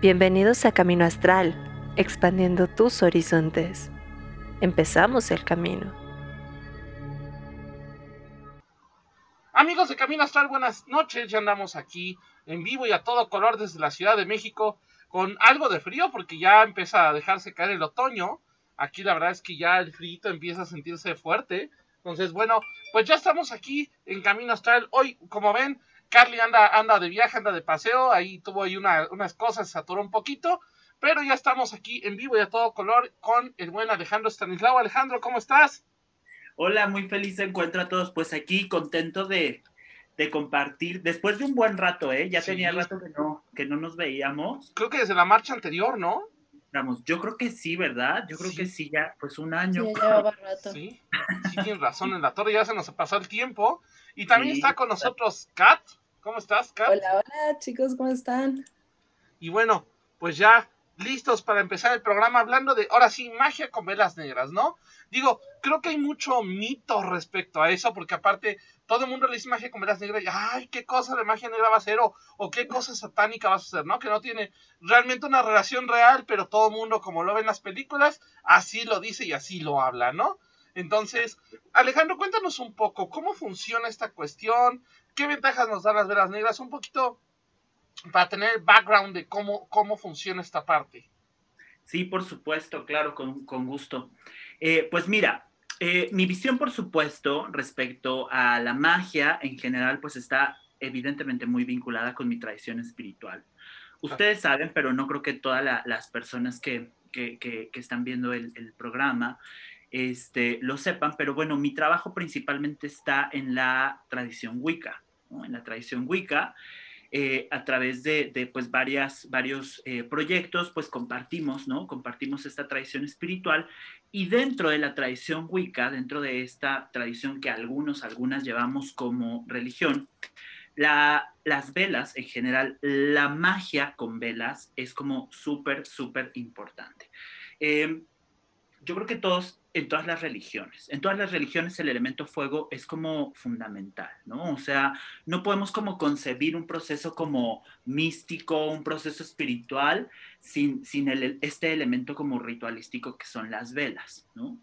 Bienvenidos a Camino Astral, expandiendo tus horizontes. Empezamos el camino. Amigos de Camino Astral, buenas noches. Ya andamos aquí en vivo y a todo color desde la Ciudad de México con algo de frío porque ya empieza a dejarse caer el otoño. Aquí la verdad es que ya el frío empieza a sentirse fuerte. Entonces, bueno, pues ya estamos aquí en Camino Astral. Hoy, como ven, Carly anda, anda de viaje, anda de paseo, ahí tuvo ahí unas cosas, se atoró un poquito, pero ya estamos aquí en vivo y a todo color con el buen Alejandro Stanislao. Alejandro, ¿cómo estás? Hola, muy feliz de encuentro a todos, pues aquí contento de, compartir, después de un buen rato, ¿eh? Ya tenía rato que no, que no nos veíamos. Creo que desde la marcha anterior, ¿no? Vamos, yo creo que sí, ¿verdad? Yo creo que sí, ya, pues un año. Sí, llevaba rato. Sí, sí, tienes razón, en la torre ya se nos pasó el tiempo. Y también está con nosotros Kat. ¿Cómo estás, Kat? Hola, hola, chicos, ¿cómo están? Y bueno, pues ya listos para empezar el programa hablando de, ahora sí, magia con velas negras, ¿no? Digo, creo que hay mucho mito respecto a eso, porque aparte todo el mundo le dice magia con velas negras y, ay, qué cosa de magia negra va a ser, o, o qué cosa satánica vas a hacer, ¿no? Que no tiene realmente una relación real, pero todo el mundo, como lo ve en las películas, así lo dice y así lo habla, ¿no? Entonces, Alejandro, cuéntanos un poco cómo funciona esta cuestión, qué ventajas nos dan las velas negras, un poquito para tener el background de cómo, cómo funciona esta parte. Sí, por supuesto, claro, con, con gusto. Eh, pues mira, eh, mi visión, por supuesto, respecto a la magia en general, pues está evidentemente muy vinculada con mi tradición espiritual. Ustedes saben, pero no creo que todas las personas que, que, que, están viendo el programa este, lo sepan, pero bueno, mi trabajo principalmente está en la tradición Wicca, en la tradición Wicca. Eh, a través de, pues varias, varios eh, proyectos, pues compartimos, ¿no? Compartimos esta tradición espiritual y dentro de la tradición Wicca, dentro de esta tradición que algunos, algunas llevamos como religión, la, las velas en general, la magia con velas es como súper, súper importante. Em, yo creo que todos, en todas las religiones, en todas las religiones el elemento fuego es como fundamental, ¿no? O sea, no podemos como concebir un proceso como místico, un proceso espiritual, sin, sin el, este elemento como ritualístico que son las velas, ¿no?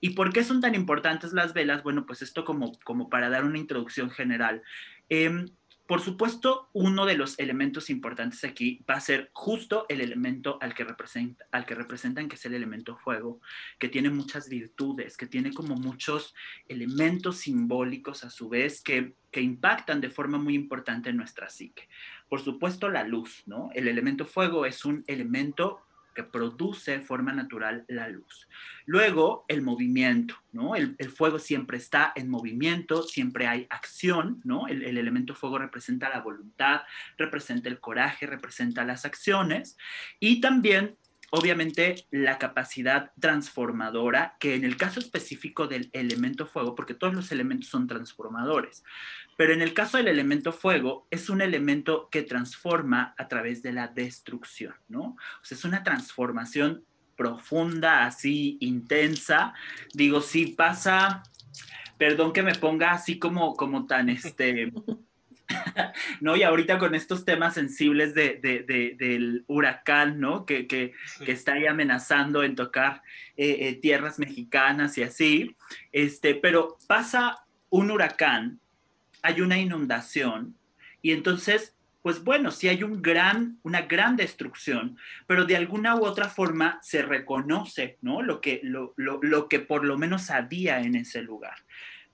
¿Y por qué son tan importantes las velas? Bueno, pues esto como, como para dar una introducción general. Eh, por supuesto, uno de los elementos importantes aquí va a ser justo el elemento al que, representan, que es el elemento fuego, que tiene muchas virtudes, que tiene como muchos elementos simbólicos a su vez que, que impactan de forma muy importante en nuestra psique. Por supuesto, la luz, ¿no? El elemento fuego es un elemento que produce de forma natural la luz. Luego, el movimiento, ¿no? El, fuego siempre está en movimiento, siempre hay acción, ¿no? El, el, elemento fuego representa la voluntad, representa el coraje, representa las acciones y también obviamente la capacidad transformadora, que en el caso específico del elemento fuego, porque todos los elementos son transformadores, pero en el caso del elemento fuego es un elemento que transforma a través de la destrucción, ¿no? O sea, es una transformación profunda, así intensa. Digo, si pasa, perdón que me ponga así como, como tan este ¿no? Y ahorita con estos temas sensibles de, del huracán, ¿no? Que, que, está ahí amenazando en tocar eh, eh, tierras mexicanas y así, este, pero pasa un huracán, hay una inundación y entonces, pues bueno, sí hay un gran, una gran destrucción, pero de alguna u otra forma se reconoce, ¿no? Lo que, lo, lo, lo que por lo menos había en ese lugar.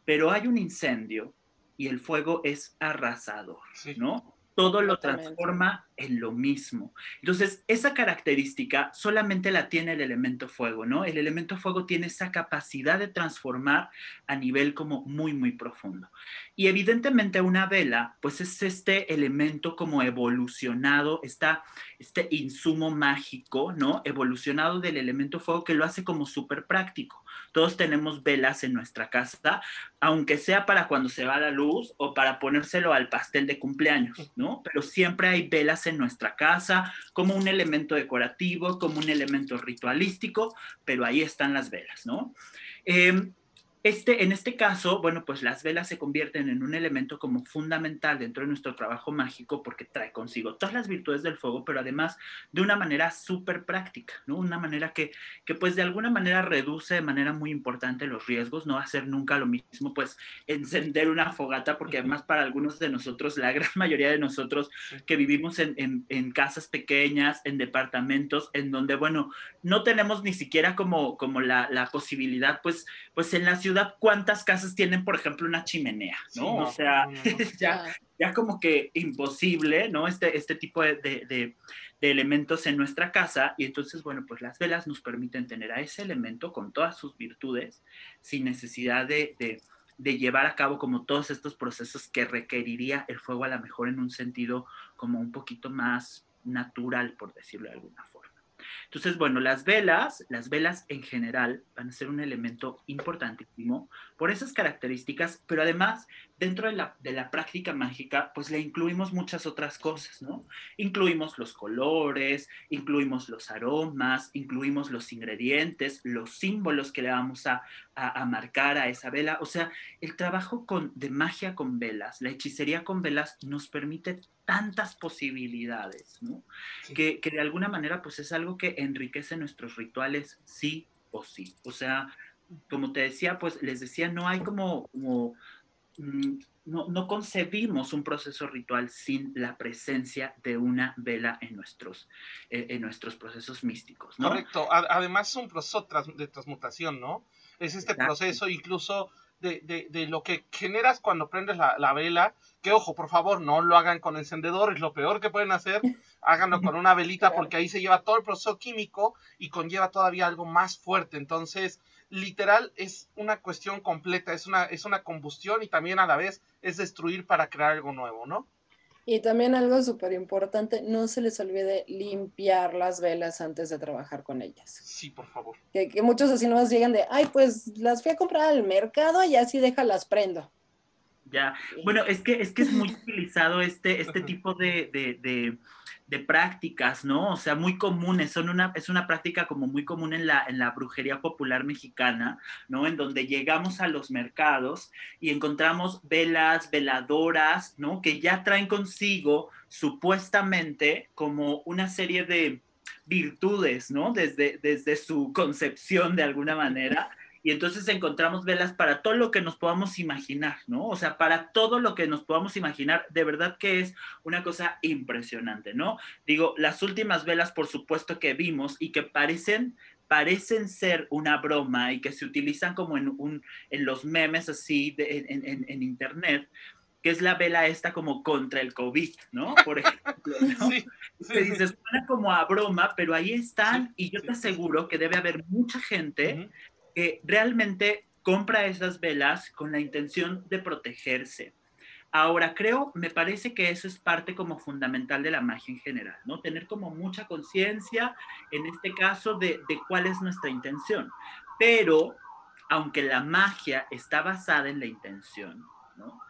Pero hay un incendio y el fuego es arrasador, ¿no? Todo lo transforma en lo mismo. Entonces, esa característica solamente la tiene el elemento fuego, ¿no? El elemento fuego tiene esa capacidad de transformar a nivel como muy, muy profundo. Y evidentemente una vela, pues es este elemento como evolucionado, está este insumo mágico, ¿no? Evolucionado del elemento fuego que lo hace como súper práctico. Todos tenemos velas en nuestra casa, aunque sea para cuando se va la luz o para ponérselo al pastel de cumpleaños, ¿no? Pero siempre hay velas en nuestra casa como un elemento decorativo, como un elemento ritualístico, pero ahí están las velas, ¿no? Em, Este, en este caso, bueno, pues las velas se convierten en un elemento como fundamental dentro de nuestro trabajo mágico porque trae consigo todas las virtudes del fuego, pero además de una manera súper práctica, ¿no? Una manera que, que pues de alguna manera reduce de manera muy importante los riesgos, no hacer nunca lo mismo, pues encender una fogata, porque además para algunos de nosotros, la gran mayoría de nosotros que vivimos en, en, en casas pequeñas, en departamentos, en donde, bueno, no tenemos ni siquiera como, como la, la posibilidad, pues, pues en la ciudad ciudad, ¿cuántas casas tienen, por ejemplo, una chimenea? ¿no? Sí, no o sea, no, no, ya, ya, como que imposible, ¿no? Este, este tipo de, de, de, de, elementos en nuestra casa. Y entonces, bueno, pues las velas nos permiten tener a ese elemento con todas sus virtudes, sin necesidad de, de llevar a cabo como todos estos procesos que requeriría el fuego a lo mejor en un sentido como un poquito más natural, por decirlo de alguna forma. Entonces, bueno, las velas, las velas en general van a ser un elemento importantísimo por esas características, pero además dentro de la, de la práctica mágica, pues le incluimos muchas otras cosas, ¿no? Incluimos los colores, incluimos los aromas, incluimos los ingredientes, los símbolos que le vamos a, a, a marcar a esa vela. O sea, el trabajo con, de magia con velas, la hechicería con velas nos permite tantas posibilidades, ¿no? Sí. Que, que, de alguna manera pues es algo que enriquece nuestros rituales sí o sí. O sea, como te decía, pues les decía, no hay como, como no, no, concebimos un proceso ritual sin la presencia de una vela en nuestros, eh, en nuestros procesos místicos. ¿no? Correcto. Además es un proceso de transmutación, ¿no? Es este Exacto. proceso incluso de, de, de, lo que generas cuando prendes la, la, vela, que ojo, por favor, no lo hagan con encendedor, es lo peor que pueden hacer, háganlo con una velita porque ahí se lleva todo el proceso químico y conlleva todavía algo más fuerte, entonces literal es una cuestión completa, es una, es una combustión y también a la vez es destruir para crear algo nuevo, ¿no? Y también algo súper importante, no se les olvide limpiar las velas antes de trabajar con ellas. Sí, por favor. Que, que muchos así nomás llegan de, ay, pues las fui a comprar al mercado y así déjalas prendo. Ya, bueno, es que es, que es muy utilizado este, este tipo de, de, de, de, prácticas, ¿no? O sea, muy comunes, son una, es una práctica como muy común en la, en la brujería popular mexicana, ¿no? En donde llegamos a los mercados y encontramos velas, veladoras, ¿no? Que ya traen consigo supuestamente como una serie de virtudes, ¿no? Desde, desde su concepción de alguna manera y entonces encontramos velas para todo lo que nos podamos imaginar, ¿no? O sea, para todo lo que nos podamos imaginar, de verdad que es una cosa impresionante, ¿no? Digo, las últimas velas, por supuesto que vimos y que parecen parecen ser una broma y que se utilizan como en, un, en los memes así de, en, en, en internet, que es la vela esta como contra el COVID, ¿no? Por ejemplo, ¿no? Sí, sí, que dices, suena como a broma, pero ahí están sí, y yo te aseguro que debe haber mucha gente uh -huh que realmente compra esas velas con la intención de protegerse. Ahora, creo, me parece que eso es parte como fundamental de la magia en general, ¿no? Tener como mucha conciencia, en este caso, de, de, cuál es nuestra intención. Pero, aunque la magia está basada en la intención, ¿no?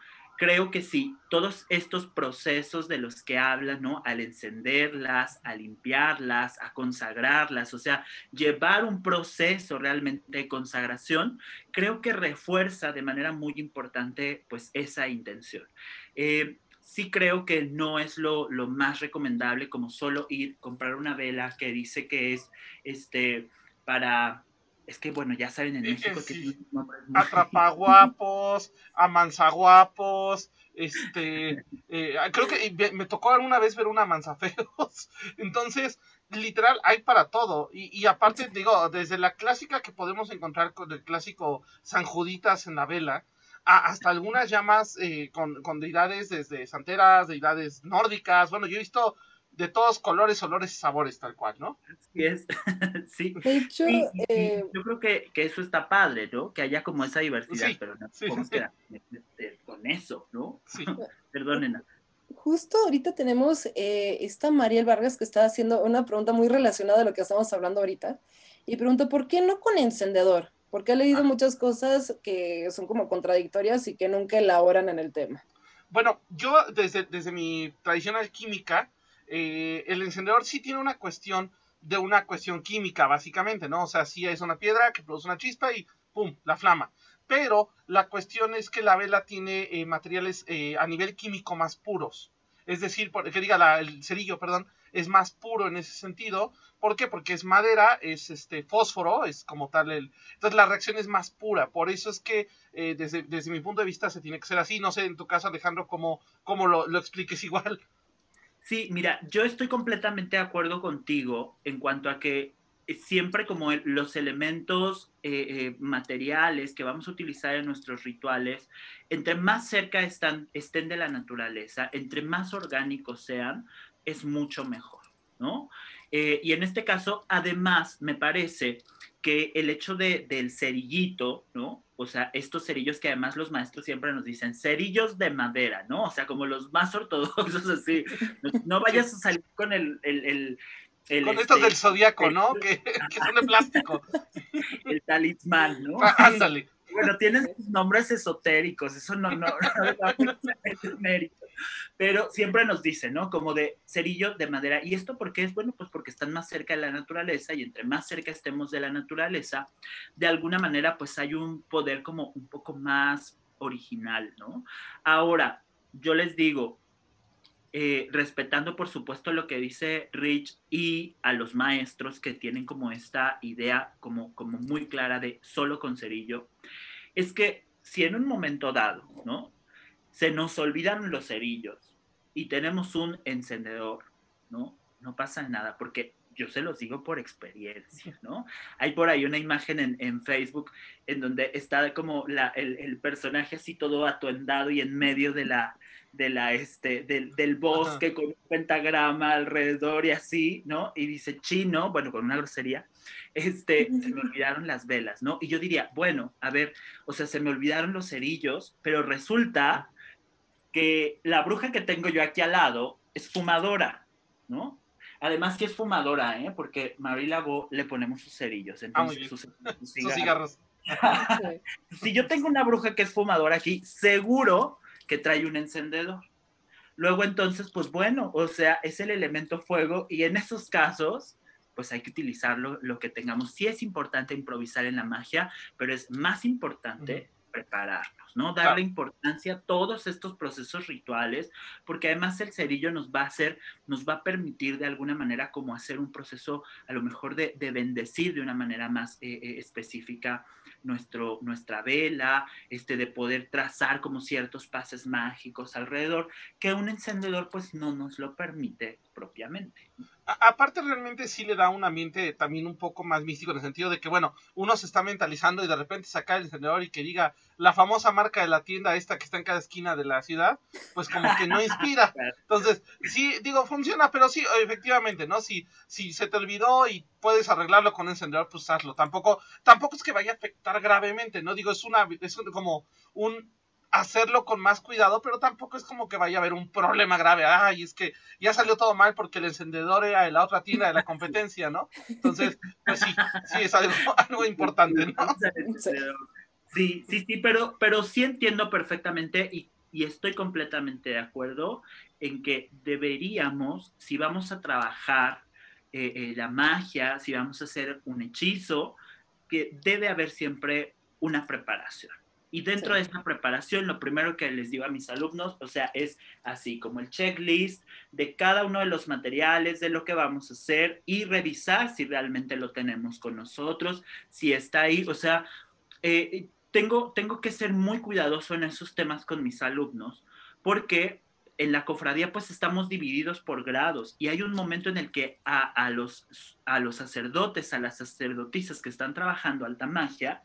Creo que sí, todos estos procesos de los que hablan, ¿no? Al encenderlas, a limpiarlas, a consagrarlas, o sea, llevar un proceso realmente de consagración, creo que refuerza de manera muy importante, pues, esa intención. Eh, sí creo que no es lo, más recomendable como solo ir, comprar una vela que dice que es, este, para es que bueno, ya saben en México sí. que muy... atrapaguapos, amanzaguapos, este, eh, creo que me tocó alguna vez ver una manzafeos, entonces literal hay para todo. Y, y, aparte digo desde la clásica que podemos encontrar con el clásico San Juditas en la vela a, hasta algunas llamas eh, con, con deidades desde santeras, deidades nórdicas, bueno yo he visto de todos colores, olores y sabores, tal cual, ¿no? Así es, sí. De hecho, sí, eh... yo creo que, que, eso está padre, ¿no? Que haya como esa diversidad, sí, pero no sí, podemos sí. quedar con eso, ¿no? Sí. Perdonen. Justo ahorita tenemos eh, esta Mariel Vargas que está haciendo una pregunta muy relacionada a lo que estamos hablando ahorita. Y pregunto, ¿por qué no con encendedor? Porque he leído ah. muchas cosas que son como contradictorias y que nunca elaboran en el tema. Bueno, yo desde, desde mi tradicional química, eh, el encendedor sí tiene una cuestión de una cuestión química, básicamente, ¿no? O sea, sí es una piedra que produce una chispa y ¡pum! la flama. pero la cuestión es que la vela tiene eh, materiales eh, a nivel químico más puros. Es decir, que diga el cerillo, perdón, es más puro en ese sentido. ¿Por qué? Porque es madera, es este fósforo, es como tal. Entonces la reacción es más pura. Por eso es que desde, desde, mi punto de vista se tiene que ser así. No sé, en tu caso, Alejandro, cómo, cómo lo, lo expliques igual. Sí, mira, yo estoy completamente de acuerdo contigo en cuanto a que siempre como los elementos eh, eh, materiales que vamos a utilizar en nuestros rituales, entre más cerca están, estén de la naturaleza, entre más orgánicos sean, es mucho mejor, ¿no? Eh, y en este caso, además, me parece que el hecho de, del cerillito, ¿no? O sea, estos cerillos que además los maestros siempre nos dicen, cerillos de madera, ¿no? O sea, como los más ortodoxos, así. No, vayas a salir con el, el, con estos este, del zodiaco, ¿no? que, son de plástico. El talismán, ¿no? Ah, ándale. Bueno, tienen nombres esotéricos, eso no, no, no, mérito. Pero siempre nos dicen, ¿no? Como de cerillo de madera. ¿Y esto por qué es? Bueno, pues porque están más cerca de la naturaleza y entre más cerca estemos de la naturaleza, de alguna manera, pues hay un poder como un poco más original, ¿no? Ahora, yo les digo, eh, respetando por supuesto lo que dice Rich y a los maestros que tienen como esta idea como, como muy clara de solo con cerillo, es que si en un momento dado, ¿no? Se nos olvidan los cerillos y tenemos un encendedor, ¿no? No pasa nada porque yo se los digo por experiencia, ¿no? Hay por ahí una imagen en, Facebook en donde está como el, el, personaje así todo atuendado y en medio de la, de la, este, del, del bosque con un pentagrama alrededor y así, ¿no? Y dice chino, bueno, con una grosería, este, se me olvidaron las velas, ¿no? Y yo diría, bueno, a ver, o sea, se me olvidaron los cerillos, pero resulta que la bruja que tengo yo aquí al lado es fumadora, ¿no? Además que es fumadora, ¿eh? Porque Marie Lago le ponemos sus cerillos, entonces sus, cigarros. si yo tengo una bruja que es fumadora aquí, seguro que trae un encendedor. Luego entonces, pues bueno, o sea, es el elemento fuego y en esos casos, pues hay que utilizarlo lo que tengamos. Sí es importante improvisar en la magia, pero es más importante prepararnos, ¿no? Darle importancia a todos estos procesos rituales, porque además el cerillo nos va a hacer, nos va a permitir de alguna manera como hacer un proceso a lo mejor de, bendecir de una manera más eh, eh, específica nuestro, nuestra vela, este, de poder trazar como ciertos pases mágicos alrededor, que un encendedor pues no nos lo permite propiamente aparte realmente sí le da un ambiente también un poco más místico en el sentido de que, bueno, uno se está mentalizando y de repente saca el encendedor y que diga la famosa marca de la tienda esta que está en cada esquina de la ciudad, pues como que no inspira. Entonces, sí, digo, funciona, pero sí, efectivamente, ¿no? Si, si se te olvidó y puedes arreglarlo con un encendedor, pues hazlo. Tampoco, tampoco es que vaya a afectar gravemente, ¿no? Digo, es una, es como un hacerlo con más cuidado, pero tampoco es como que vaya a haber un problema grave. Ay, es que ya salió todo mal porque el encendedor era de la otra tienda de la competencia, ¿no? Entonces, pues sí, sí es algo, importante, ¿no? Sí, sí, sí, pero, pero sí entiendo perfectamente y, y estoy completamente de acuerdo en que deberíamos, si vamos a trabajar eh, eh, la magia, si vamos a hacer un hechizo, que debe haber siempre una preparación. Y dentro de esa preparación, lo primero que les digo a mis alumnos, o sea, es así como el checklist de cada uno de los materiales, de lo que vamos a hacer y revisar si realmente lo tenemos con nosotros, si está ahí. O sea, eh, tengo, tengo que ser muy cuidadoso en esos temas con mis alumnos porque en la cofradía pues estamos divididos por grados y hay un momento en el que a, a, los, a los sacerdotes, a las sacerdotisas que están trabajando alta magia,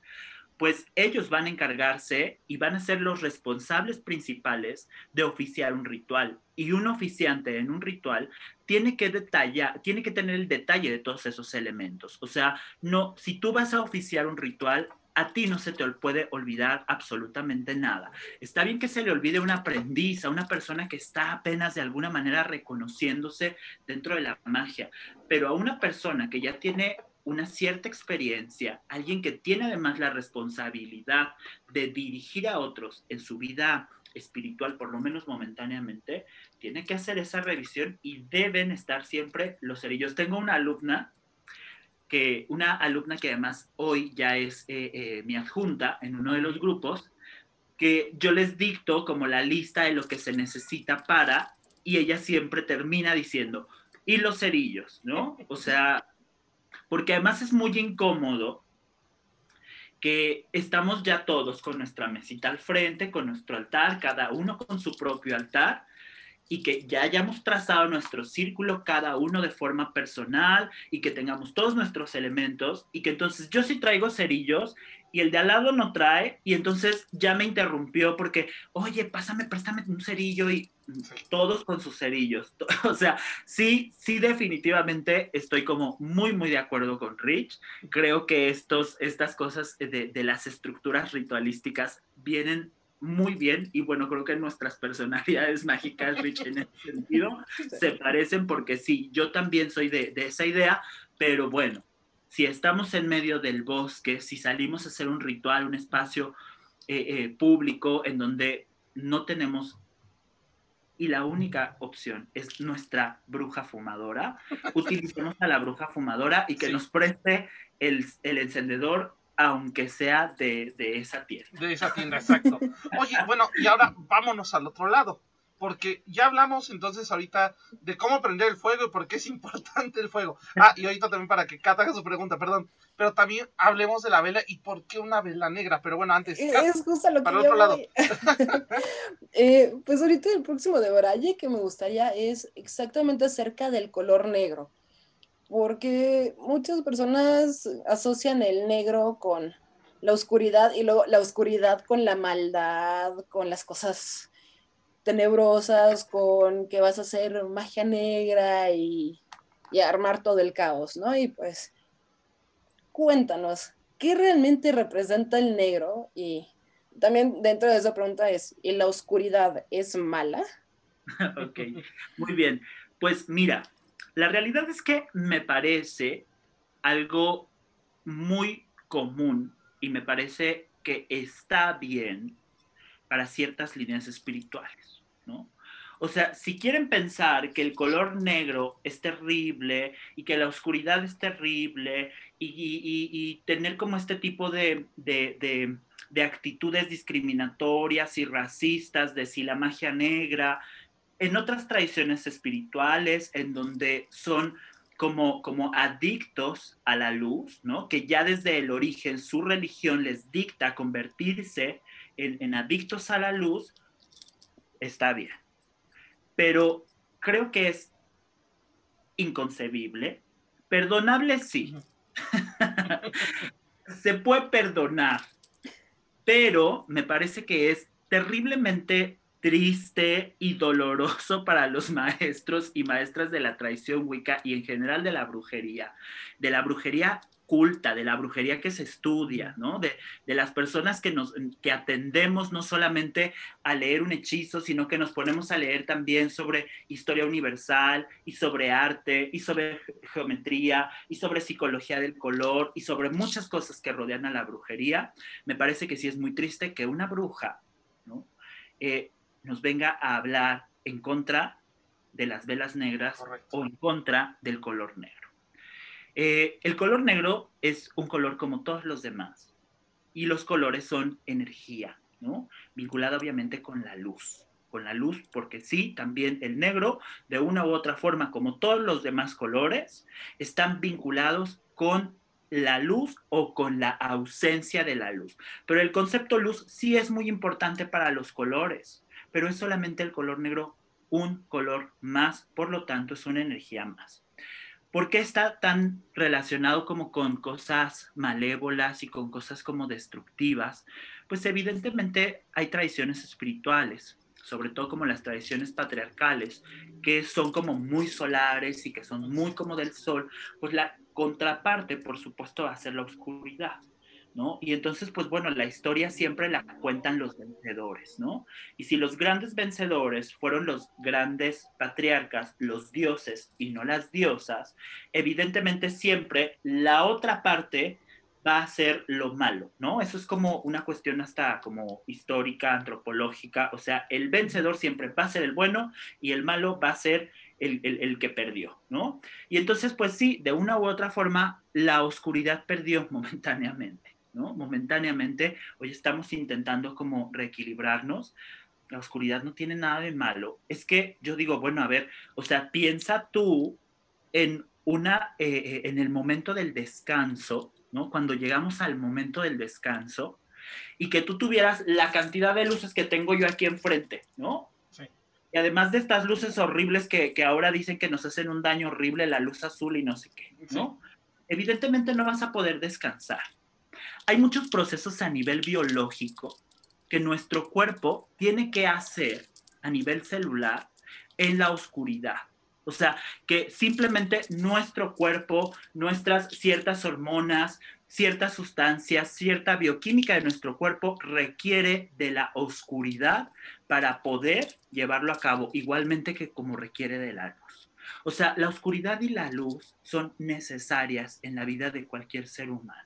pues ellos van a encargarse y van a ser los responsables principales de oficiar un ritual. Y un oficiante en un ritual tiene que detallar, tiene que tener el detalle de todos esos elementos. O sea, no, si tú vas a oficiar un ritual, a ti no se te puede olvidar absolutamente nada. Está bien que se le olvide a un aprendiz, a una persona que está apenas de alguna manera reconociéndose dentro de la magia, pero a una persona que ya tiene una cierta experiencia, alguien que tiene además la responsabilidad de dirigir a otros en su vida espiritual, por lo menos momentáneamente, tiene que hacer esa revisión y deben estar siempre los cerillos. Tengo una alumna que una alumna que además hoy ya es eh, eh, mi adjunta en uno de los grupos, que yo les dicto como la lista de lo que se necesita para, y ella siempre termina diciendo, y los cerillos, ¿no? O sea, porque además es muy incómodo que estamos ya todos con nuestra mesita al frente, con nuestro altar, cada uno con su propio altar, y que ya hayamos trazado nuestro círculo cada uno de forma personal y que tengamos todos nuestros elementos y que entonces yo sí traigo cerillos y el de al lado no trae y entonces ya me interrumpió porque, oye, pásame, préstame un cerillo y todos con sus cerillos. O sea, sí, sí, definitivamente estoy como muy, muy de acuerdo con Rich. Creo que estos, estas cosas de, de las estructuras ritualísticas vienen muy bien y bueno, creo que nuestras personalidades mágicas, Rich, en ese sentido, se parecen porque sí, yo también soy de, esa idea, pero bueno, si estamos en medio del bosque, si salimos a hacer un ritual, un espacio eh, eh, público en donde no tenemos y la única opción es nuestra bruja fumadora, utilicemos a la bruja fumadora y que nos preste el, el encendedor aunque sea de, esa tienda. De esa tienda, exacto. Oye, bueno, y ahora vámonos al otro lado, porque ya hablamos entonces ahorita de cómo prender el fuego y por qué es importante el fuego. Ah, y ahorita también para que Cata haga su pregunta, perdón, pero también hablemos de la vela y por qué una vela negra, pero bueno, antes... es justo lo que para el otro lado. Eh, pues ahorita el próximo de Braille que me gustaría es exactamente acerca del color negro porque muchas personas asocian el negro con la oscuridad y luego la oscuridad con la maldad, con las cosas tenebrosas, con que vas a hacer magia negra y, armar todo el caos, ¿no? Y pues, cuéntanos, ¿qué realmente representa el negro? Y también dentro de esa pregunta es, ¿y la oscuridad es mala? ok, muy bien. Pues mira, la realidad es que me parece algo muy común y me parece que está bien para ciertas líneas espirituales, ¿no? O sea, si quieren pensar que el color negro es terrible y que la oscuridad es terrible y, tener como este tipo de, de actitudes discriminatorias y racistas de si la magia negra en otras tradiciones espirituales, en donde son como, como adictos a la luz, ¿no? Que ya desde el origen su religión les dicta convertirse en, en adictos a la luz, está bien. Pero creo que es inconcebible. Perdonable sí. Se puede perdonar, pero me parece que es terriblemente triste y doloroso para los maestros y maestras de la tradición wicca y en general de la brujería, de la brujería culta, de la brujería que se estudia, ¿no? De, las personas que nos que atendemos no solamente a leer un hechizo, sino que nos ponemos a leer también sobre historia universal y sobre arte y sobre geometría y sobre psicología del color y sobre muchas cosas que rodean a la brujería. Me parece que sí es muy triste que una bruja, ¿no? Eh, nos venga a hablar en contra de las velas negras o en contra del color negro. Eh, el color negro es un color como todos los demás y los colores son energía, ¿no? Vinculada obviamente con la luz, con la luz, porque sí, también el negro, de una u otra forma, como todos los demás colores, están vinculados con la luz o con la ausencia de la luz. Pero el concepto luz sí es muy importante para los colores pero es solamente el color negro un color más, por lo tanto es una energía más. ¿Por qué está tan relacionado como con cosas malévolas y con cosas como destructivas? Pues evidentemente hay tradiciones espirituales, sobre todo como las tradiciones patriarcales, que son como muy solares y que son muy como del sol, pues la contraparte, por supuesto, va a ser la oscuridad. ¿No? Y entonces, pues bueno, la historia siempre la cuentan los vencedores, ¿no? Y si los grandes vencedores fueron los grandes patriarcas, los dioses y no las diosas, evidentemente siempre la otra parte va a ser lo malo, ¿no? Eso es como una cuestión hasta como histórica, antropológica, o sea, el vencedor siempre va a ser el bueno y el malo va a ser el, el, que perdió, ¿no? Y entonces, pues sí, de una u otra forma, la oscuridad perdió momentáneamente, ¿no? Momentáneamente, hoy estamos intentando como reequilibrarnos. La oscuridad no tiene nada de malo. Es que yo digo, bueno, a ver, o sea, piensa tú en una, eh, eh, en el momento del descanso, ¿no? Cuando llegamos al momento del descanso y que tú tuvieras la cantidad de luces que tengo yo aquí enfrente, ¿no? Y además de estas luces horribles que, ahora dicen que nos hacen un daño horrible, la luz azul y no sé qué, ¿no? Evidentemente no vas a poder descansar. Hay muchos procesos a nivel biológico que nuestro cuerpo tiene que hacer a nivel celular en la oscuridad. O sea, que simplemente nuestro cuerpo, nuestras ciertas hormonas, ciertas sustancias, cierta bioquímica de nuestro cuerpo requiere de la oscuridad para poder llevarlo a cabo, igualmente que como requiere de la luz. O sea, la oscuridad y la luz son necesarias en la vida de cualquier ser humano.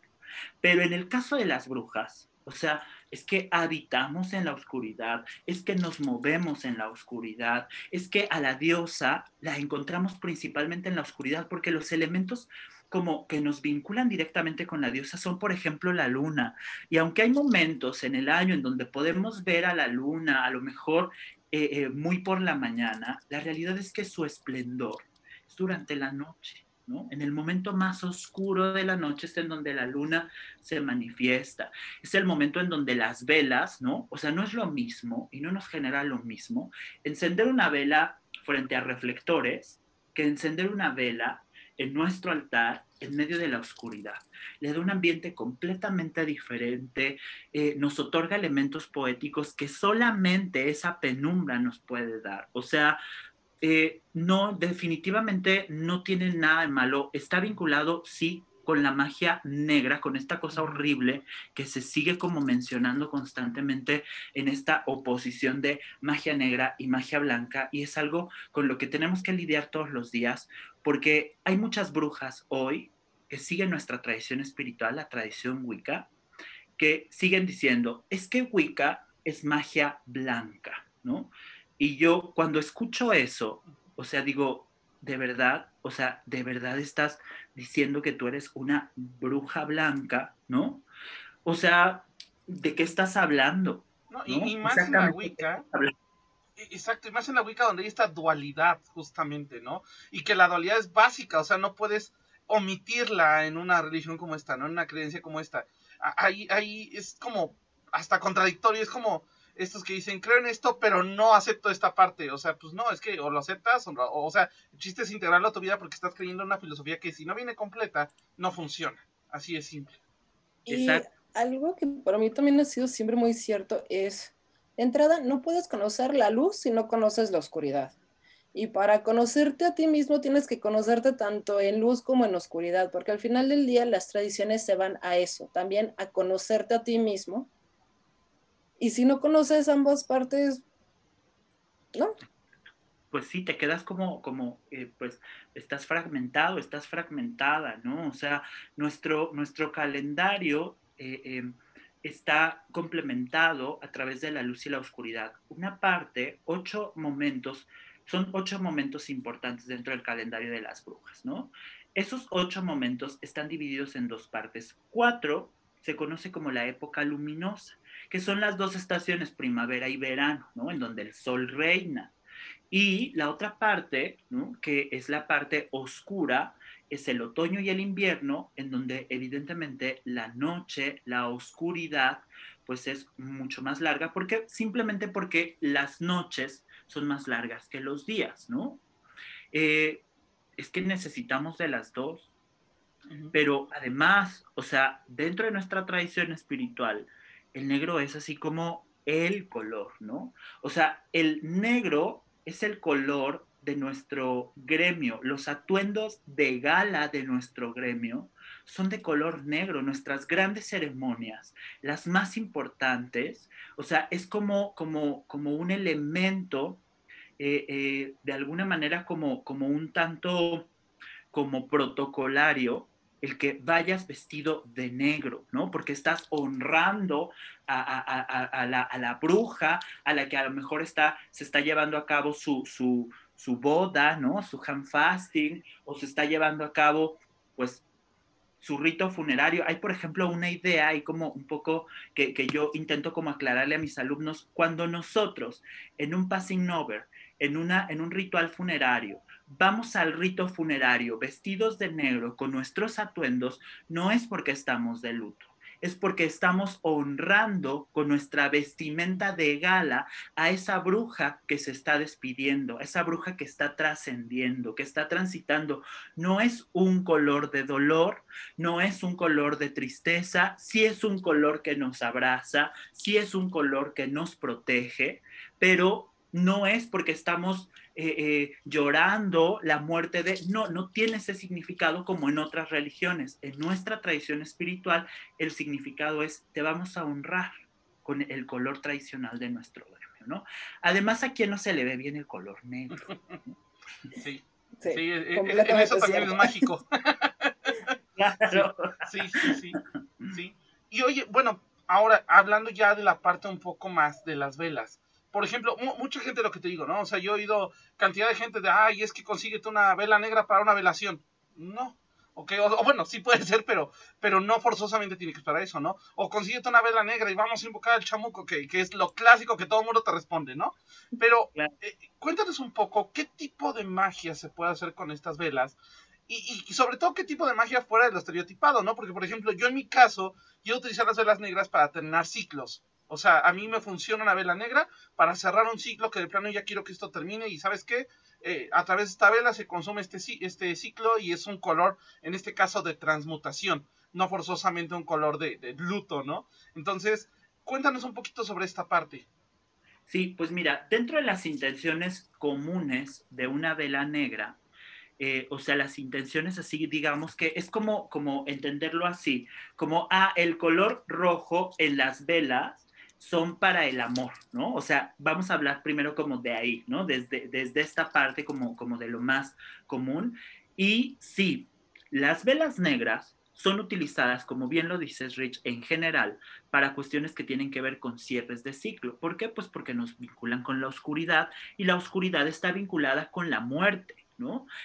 Pero en el caso de las brujas, o sea, es que habitamos en la oscuridad, es que nos movemos en la oscuridad, es que a la diosa la encontramos principalmente en la oscuridad porque los elementos como que nos vinculan directamente con la diosa son, por ejemplo, la luna. Y aunque hay momentos en el año en donde podemos ver a la luna, a lo mejor eh, eh, muy por la mañana, la realidad es que su esplendor es durante la noche. En el momento más oscuro de la noche es en donde la luna se manifiesta. Es el momento en donde las velas, ¿no? O sea, no es lo mismo y no nos genera lo mismo encender una vela frente a reflectores que encender una vela en nuestro altar en medio de la oscuridad. Le da un ambiente completamente diferente, eh, nos otorga elementos poéticos que solamente esa penumbra nos puede dar. O sea, eh, no, definitivamente no tiene nada de malo. Está vinculado, sí, con la magia negra, con esta cosa horrible que se sigue como mencionando constantemente en esta oposición de magia negra y magia blanca, y es algo con lo que tenemos que lidiar todos los días, porque hay muchas brujas hoy que siguen nuestra tradición espiritual, la tradición Wicca, que siguen diciendo, es que Wicca es magia blanca, ¿no? Y yo cuando escucho eso, o sea, digo, de verdad, o sea, de verdad estás diciendo que tú eres una bruja blanca, ¿no? O sea, ¿de qué estás hablando? y, más en la Wicca. E, exacto, y más en la Wicca donde hay esta dualidad, justamente, ¿no? Y que la dualidad es básica, o sea, no puedes omitirla en una religión como esta, ¿no? En una creencia como esta. Ahí, ahí es como hasta contradictorio, es como, estos que dicen, creo en esto, pero no acepto esta parte. O sea, pues no, es que o lo aceptas, o, o, sea, el chiste es integrarlo a tu vida porque estás creyendo en una filosofía que si no viene completa, no funciona. Así es simple. Y algo que para mí también ha sido siempre muy cierto es, de entrada, no puedes conocer la luz si no conoces la oscuridad. Y para conocerte a ti mismo tienes que conocerte tanto en luz como en oscuridad, porque al final del día las tradiciones se van a eso, también a conocerte a ti mismo y si no conoces ambas partes, ¿no? Pues sí, te quedas como, como eh, pues, estás fragmentado, estás fragmentada, ¿no? O sea, nuestro, nuestro calendario eh, em, está complementado a través de la luz y la oscuridad. Una parte, ocho momentos, son ocho momentos importantes dentro del calendario de las brujas, ¿no? Esos ocho momentos están divididos en dos partes. Cuatro se conoce como la época luminosa que son las dos estaciones, primavera y verano, ¿no? En donde el sol reina. Y la otra parte, ¿no? que es la parte oscura, es el otoño y el invierno, en donde evidentemente la noche, la oscuridad, pues es mucho más larga, porque simplemente porque las noches son más largas que los días, ¿no? Eh, es que necesitamos de las dos, pero además, o sea, dentro de nuestra tradición espiritual, el negro es así como el color, ¿no? O sea, el negro es el color de nuestro gremio. Los atuendos de gala de nuestro gremio son de color negro. Nuestras grandes ceremonias, las más importantes, o sea, es como, como, como un elemento, eh, eh, de alguna manera como, como un tanto como protocolario el que vayas vestido de negro, ¿no? Porque estás honrando a, la, bruja, a la que a lo mejor está, se está llevando a cabo su, su boda, ¿no? Su hand fasting, o se está llevando a cabo, pues, su rito funerario. Hay, por ejemplo, una idea y como un poco que, que, yo intento como aclararle a mis alumnos, cuando nosotros en un passing over, en, una, en un ritual funerario, vamos al rito funerario vestidos de negro con nuestros atuendos, no es porque estamos de luto es porque estamos honrando con nuestra vestimenta de gala a esa bruja que se está despidiendo, a esa bruja que está trascendiendo, que está transitando. No es un color de dolor, no es un color de tristeza, sí es un color que nos abraza, sí es un color que nos protege, pero no es porque estamos eh, eh, llorando la muerte de... No, no tiene ese significado como en otras religiones. En nuestra tradición espiritual, el significado es, te vamos a honrar con el color tradicional de nuestro gremio, ¿no? Además, a quien no se le ve bien el color negro. Sí, sí, sí eso también es mágico. Claro. Sí, sí, sí, sí. Y oye, bueno, ahora hablando ya de la parte un poco más de las velas por ejemplo, mucha gente lo que te digo, ¿no? O sea, yo he oído cantidad de gente de, ay, es que consíguete una vela negra para una velación. No. Ok, o, bueno, sí puede ser, pero, pero no forzosamente tiene que para eso, ¿no? O consíguete una vela negra y vamos a invocar al chamuco, que, que es lo clásico que todo el mundo te responde, ¿no? Pero eh, cuéntanos un poco qué tipo de magia se puede hacer con estas velas y, y, sobre todo qué tipo de magia fuera de lo estereotipado, ¿no? Porque, por ejemplo, yo en mi caso, quiero utilizar las velas negras para terminar ciclos. O sea, a mí me funciona una vela negra para cerrar un ciclo que de plano ya quiero que esto termine y sabes qué, eh, a través de esta vela se consume este, este ciclo y es un color, en este caso, de transmutación, no forzosamente un color de, de luto, ¿no? Entonces, cuéntanos un poquito sobre esta parte. Sí, pues mira, dentro de las intenciones comunes de una vela negra, eh, o sea, las intenciones así, digamos que es como, como entenderlo así, como, ah, el color rojo en las velas son para el amor, ¿no? O sea, vamos a hablar primero como de ahí, ¿no? Desde, desde esta parte como, como de lo más común. Y sí, las velas negras son utilizadas, como bien lo dices, Rich, en general, para cuestiones que tienen que ver con cierres de ciclo. ¿Por qué? Pues porque nos vinculan con la oscuridad y la oscuridad está vinculada con la muerte.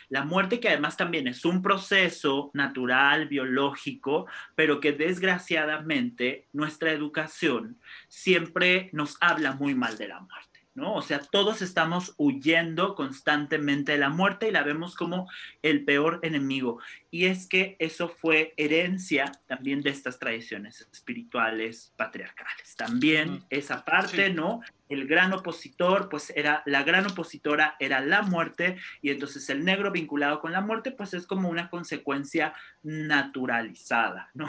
La muerte que además también es un proceso natural, biológico, pero que desgraciadamente nuestra educación siempre nos habla muy mal de la muerte. ¿No? O sea, todos estamos huyendo constantemente de la muerte y la vemos como el peor enemigo. Y es que eso fue herencia también de estas tradiciones espirituales patriarcales. También esa parte, ¿no? El gran opositor, pues era, la gran opositora era la muerte y entonces el negro vinculado con la muerte, pues es como una consecuencia naturalizada, ¿no?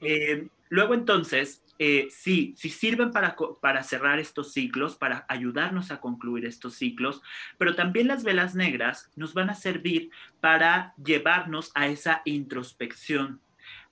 Eh, luego entonces, eh, sí, sí sirven para, para cerrar estos ciclos, para ayudarnos a concluir estos ciclos, pero también las velas negras nos van a servir para llevarnos a esa introspección,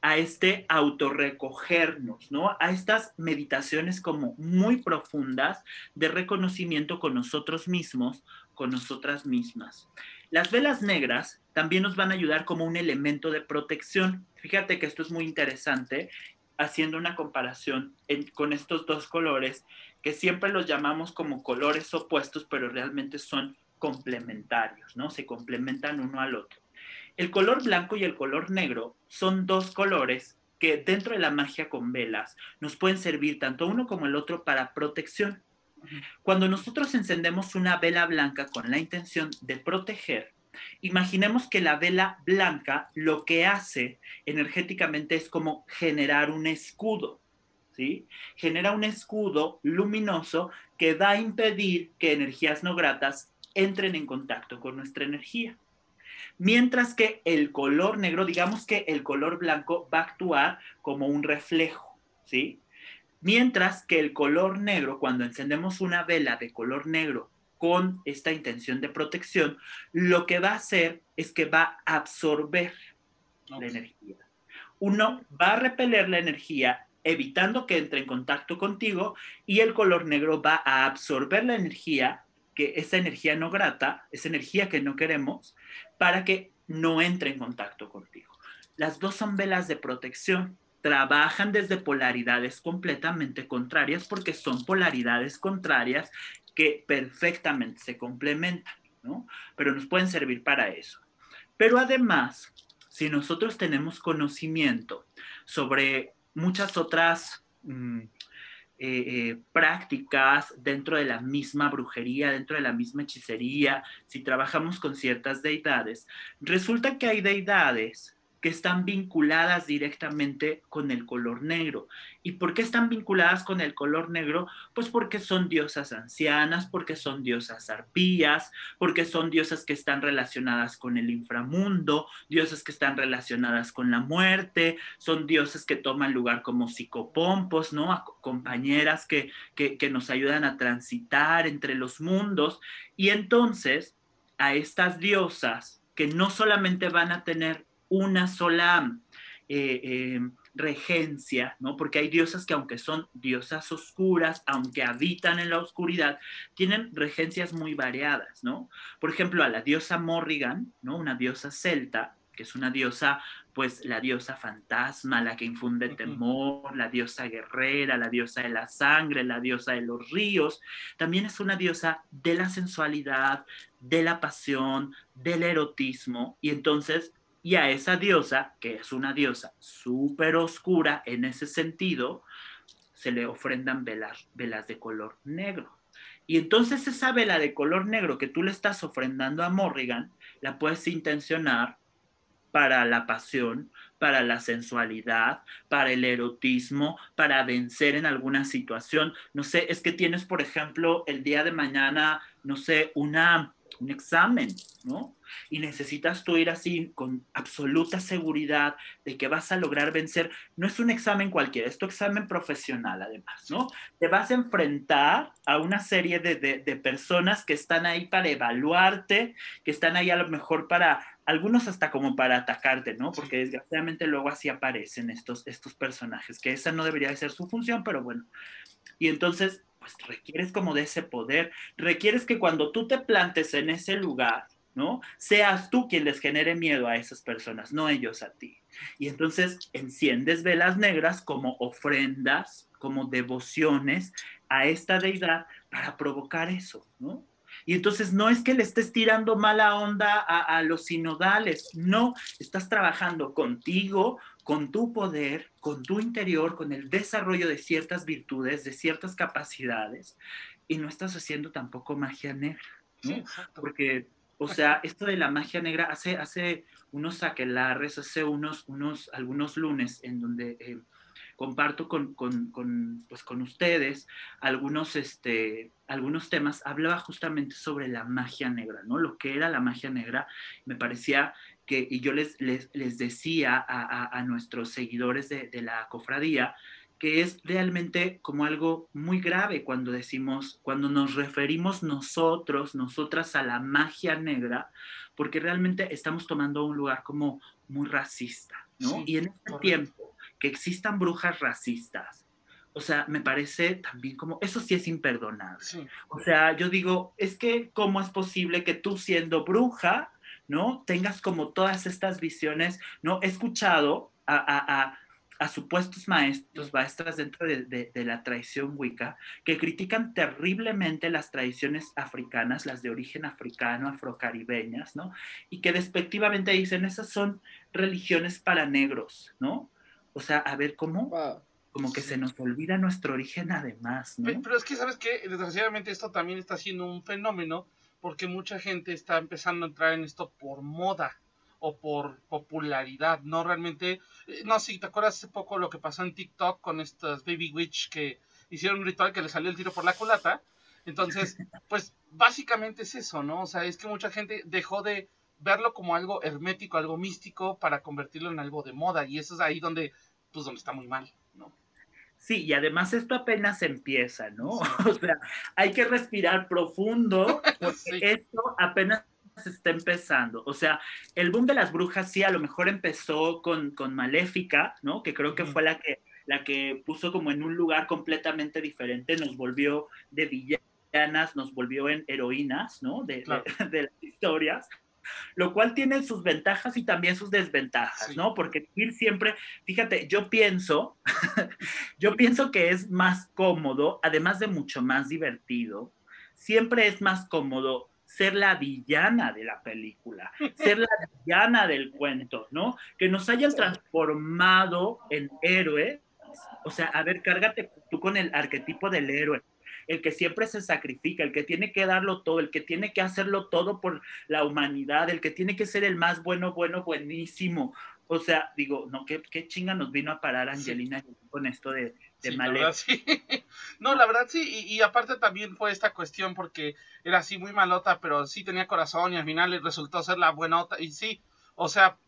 a este autorrecogernos, ¿no? A estas meditaciones como muy profundas de reconocimiento con nosotros mismos, con nosotras mismas. Las velas negras también nos van a ayudar como un elemento de protección. Fíjate que esto es muy interesante haciendo una comparación con estos dos colores, que siempre los llamamos como colores opuestos, pero realmente son complementarios, ¿no? Se complementan uno al otro. El color blanco y el color negro son dos colores que dentro de la magia con velas nos pueden servir tanto uno como el otro para protección. Cuando nosotros encendemos una vela blanca con la intención de proteger, Imaginemos que la vela blanca lo que hace energéticamente es como generar un escudo, ¿sí? Genera un escudo luminoso que va a impedir que energías no gratas entren en contacto con nuestra energía. Mientras que el color negro, digamos que el color blanco va a actuar como un reflejo, ¿sí? Mientras que el color negro, cuando encendemos una vela de color negro con esta intención de protección, lo que va a hacer es que va a absorber la energía. Uno va a repeler la energía evitando que entre en contacto contigo y el color negro va a absorber la energía, que esa energía no grata, esa energía que no queremos, para que no entre en contacto contigo. Las dos son velas de protección, trabajan desde polaridades completamente contrarias porque son polaridades contrarias que perfectamente se complementan. ¿no? Pero nos pueden servir para eso. Pero además, si nosotros tenemos conocimiento sobre muchas otras mm, eh, eh, prácticas dentro de la misma brujería, dentro de la misma hechicería, si trabajamos con ciertas deidades, resulta que hay deidades que están vinculadas directamente con el color negro. ¿Y por qué están vinculadas con el color negro? Pues porque son diosas ancianas, porque son diosas arpías, porque son diosas que están relacionadas con el inframundo, diosas que están relacionadas con la muerte, son diosas que toman lugar como psicopompos, ¿no? compañeras que, que, que nos ayudan a transitar entre los mundos. Y entonces, a estas diosas que no solamente van a tener una sola eh, eh, regencia, ¿no? Porque hay diosas que aunque son diosas oscuras, aunque habitan en la oscuridad, tienen regencias muy variadas, ¿no? Por ejemplo, a la diosa Morrigan, ¿no? Una diosa celta, que es una diosa, pues la diosa fantasma, la que infunde temor, la diosa guerrera, la diosa de la sangre, la diosa de los ríos, también es una diosa de la sensualidad, de la pasión, del erotismo, y entonces y a esa diosa, que es una diosa súper oscura en ese sentido, se le ofrendan velas, velas de color negro. Y entonces esa vela de color negro que tú le estás ofrendando a Morrigan, la puedes intencionar para la pasión, para la sensualidad, para el erotismo, para vencer en alguna situación. No sé, es que tienes, por ejemplo, el día de mañana, no sé, una, un examen, ¿no? Y necesitas tú ir así con absoluta seguridad de que vas a lograr vencer. No es un examen cualquiera, es tu examen profesional además, ¿no? Te vas a enfrentar a una serie de, de, personas que están ahí para evaluarte, que están ahí a lo mejor para, algunos hasta como para atacarte, ¿no? Porque desgraciadamente luego así aparecen estos, estos personajes, que esa no debería de ser su función, pero bueno. Y entonces, pues requieres como de ese poder, requieres que cuando tú te plantes en ese lugar, ¿no? Seas tú quien les genere miedo a esas personas, no ellos a ti. Y entonces enciendes velas negras como ofrendas, como devociones a esta deidad para provocar eso, ¿no? Y entonces no es que le estés tirando mala onda a, a, los sinodales, no, estás trabajando contigo, con tu poder, con tu interior, con el desarrollo de ciertas virtudes, de ciertas capacidades, y no estás haciendo tampoco magia negra, ¿no? Porque o sea, esto de la magia negra, hace, hace unos aquelarres, hace unos, unos, algunos lunes en donde eh, comparto con, con, con, pues con ustedes algunos, este, algunos temas, hablaba justamente sobre la magia negra, ¿no? Lo que era la magia negra, me parecía que, y yo les, les, les decía a, a, a, nuestros seguidores de, de la cofradía, que es realmente como algo muy grave cuando decimos, cuando nos referimos nosotros, nosotras a la magia negra, porque realmente estamos tomando un lugar como muy racista, ¿no? Sí, y en este correcto. tiempo que existan brujas racistas, o sea, me parece también como, eso sí es imperdonable. Sí. O sea, yo digo, es que, ¿cómo es posible que tú siendo bruja, ¿no? Tengas como todas estas visiones, ¿no? He escuchado a, a, a a supuestos maestros, maestras dentro de, de, de, la tradición wicca, que critican terriblemente las tradiciones africanas, las de origen africano, afrocaribeñas, ¿no? Y que despectivamente dicen, esas son religiones para negros, ¿no? O sea, a ver cómo... Wow. Como que se nos olvida nuestro origen además, ¿no? Pero, pero es que, ¿sabes qué? Desgraciadamente esto también está siendo un fenómeno porque mucha gente está empezando a entrar en esto por moda o por popularidad, no realmente, eh, no sé, si ¿te acuerdas hace poco lo que pasó en TikTok con estas Baby Witch que hicieron un ritual que le salió el tiro por la culata? Entonces, pues básicamente es eso, ¿no? O sea, es que mucha gente dejó de verlo como algo hermético, algo místico, para convertirlo en algo de moda, y eso es ahí donde, pues donde está muy mal, ¿no? Sí, y además esto apenas empieza, ¿no? Sí. O sea, hay que respirar profundo, porque sí. esto apenas está empezando. O sea, el boom de las brujas sí a lo mejor empezó con, con Maléfica, ¿no? Que creo que fue la que, la que puso como en un lugar completamente diferente, nos volvió de villanas, nos volvió en heroínas, ¿no? De, claro. de, de las historias lo cual tiene sus ventajas y también sus desventajas, sí. ¿no? Porque ir siempre, fíjate, yo pienso, yo pienso que es más cómodo, además de mucho más divertido, siempre es más cómodo ser la villana de la película, ser la villana del cuento, ¿no? Que nos hayan transformado en héroes. O sea, a ver, cárgate tú con el arquetipo del héroe, el que siempre se sacrifica, el que tiene que darlo todo, el que tiene que hacerlo todo por la humanidad, el que tiene que ser el más bueno, bueno, buenísimo. O sea, digo, no, qué, qué chinga nos vino a parar Angelina con esto de, de sí, la sí. No, la verdad sí, y, y, aparte también fue esta cuestión porque era así muy malota, pero sí tenía corazón y al final resultó ser la buenota. Y sí, o sea,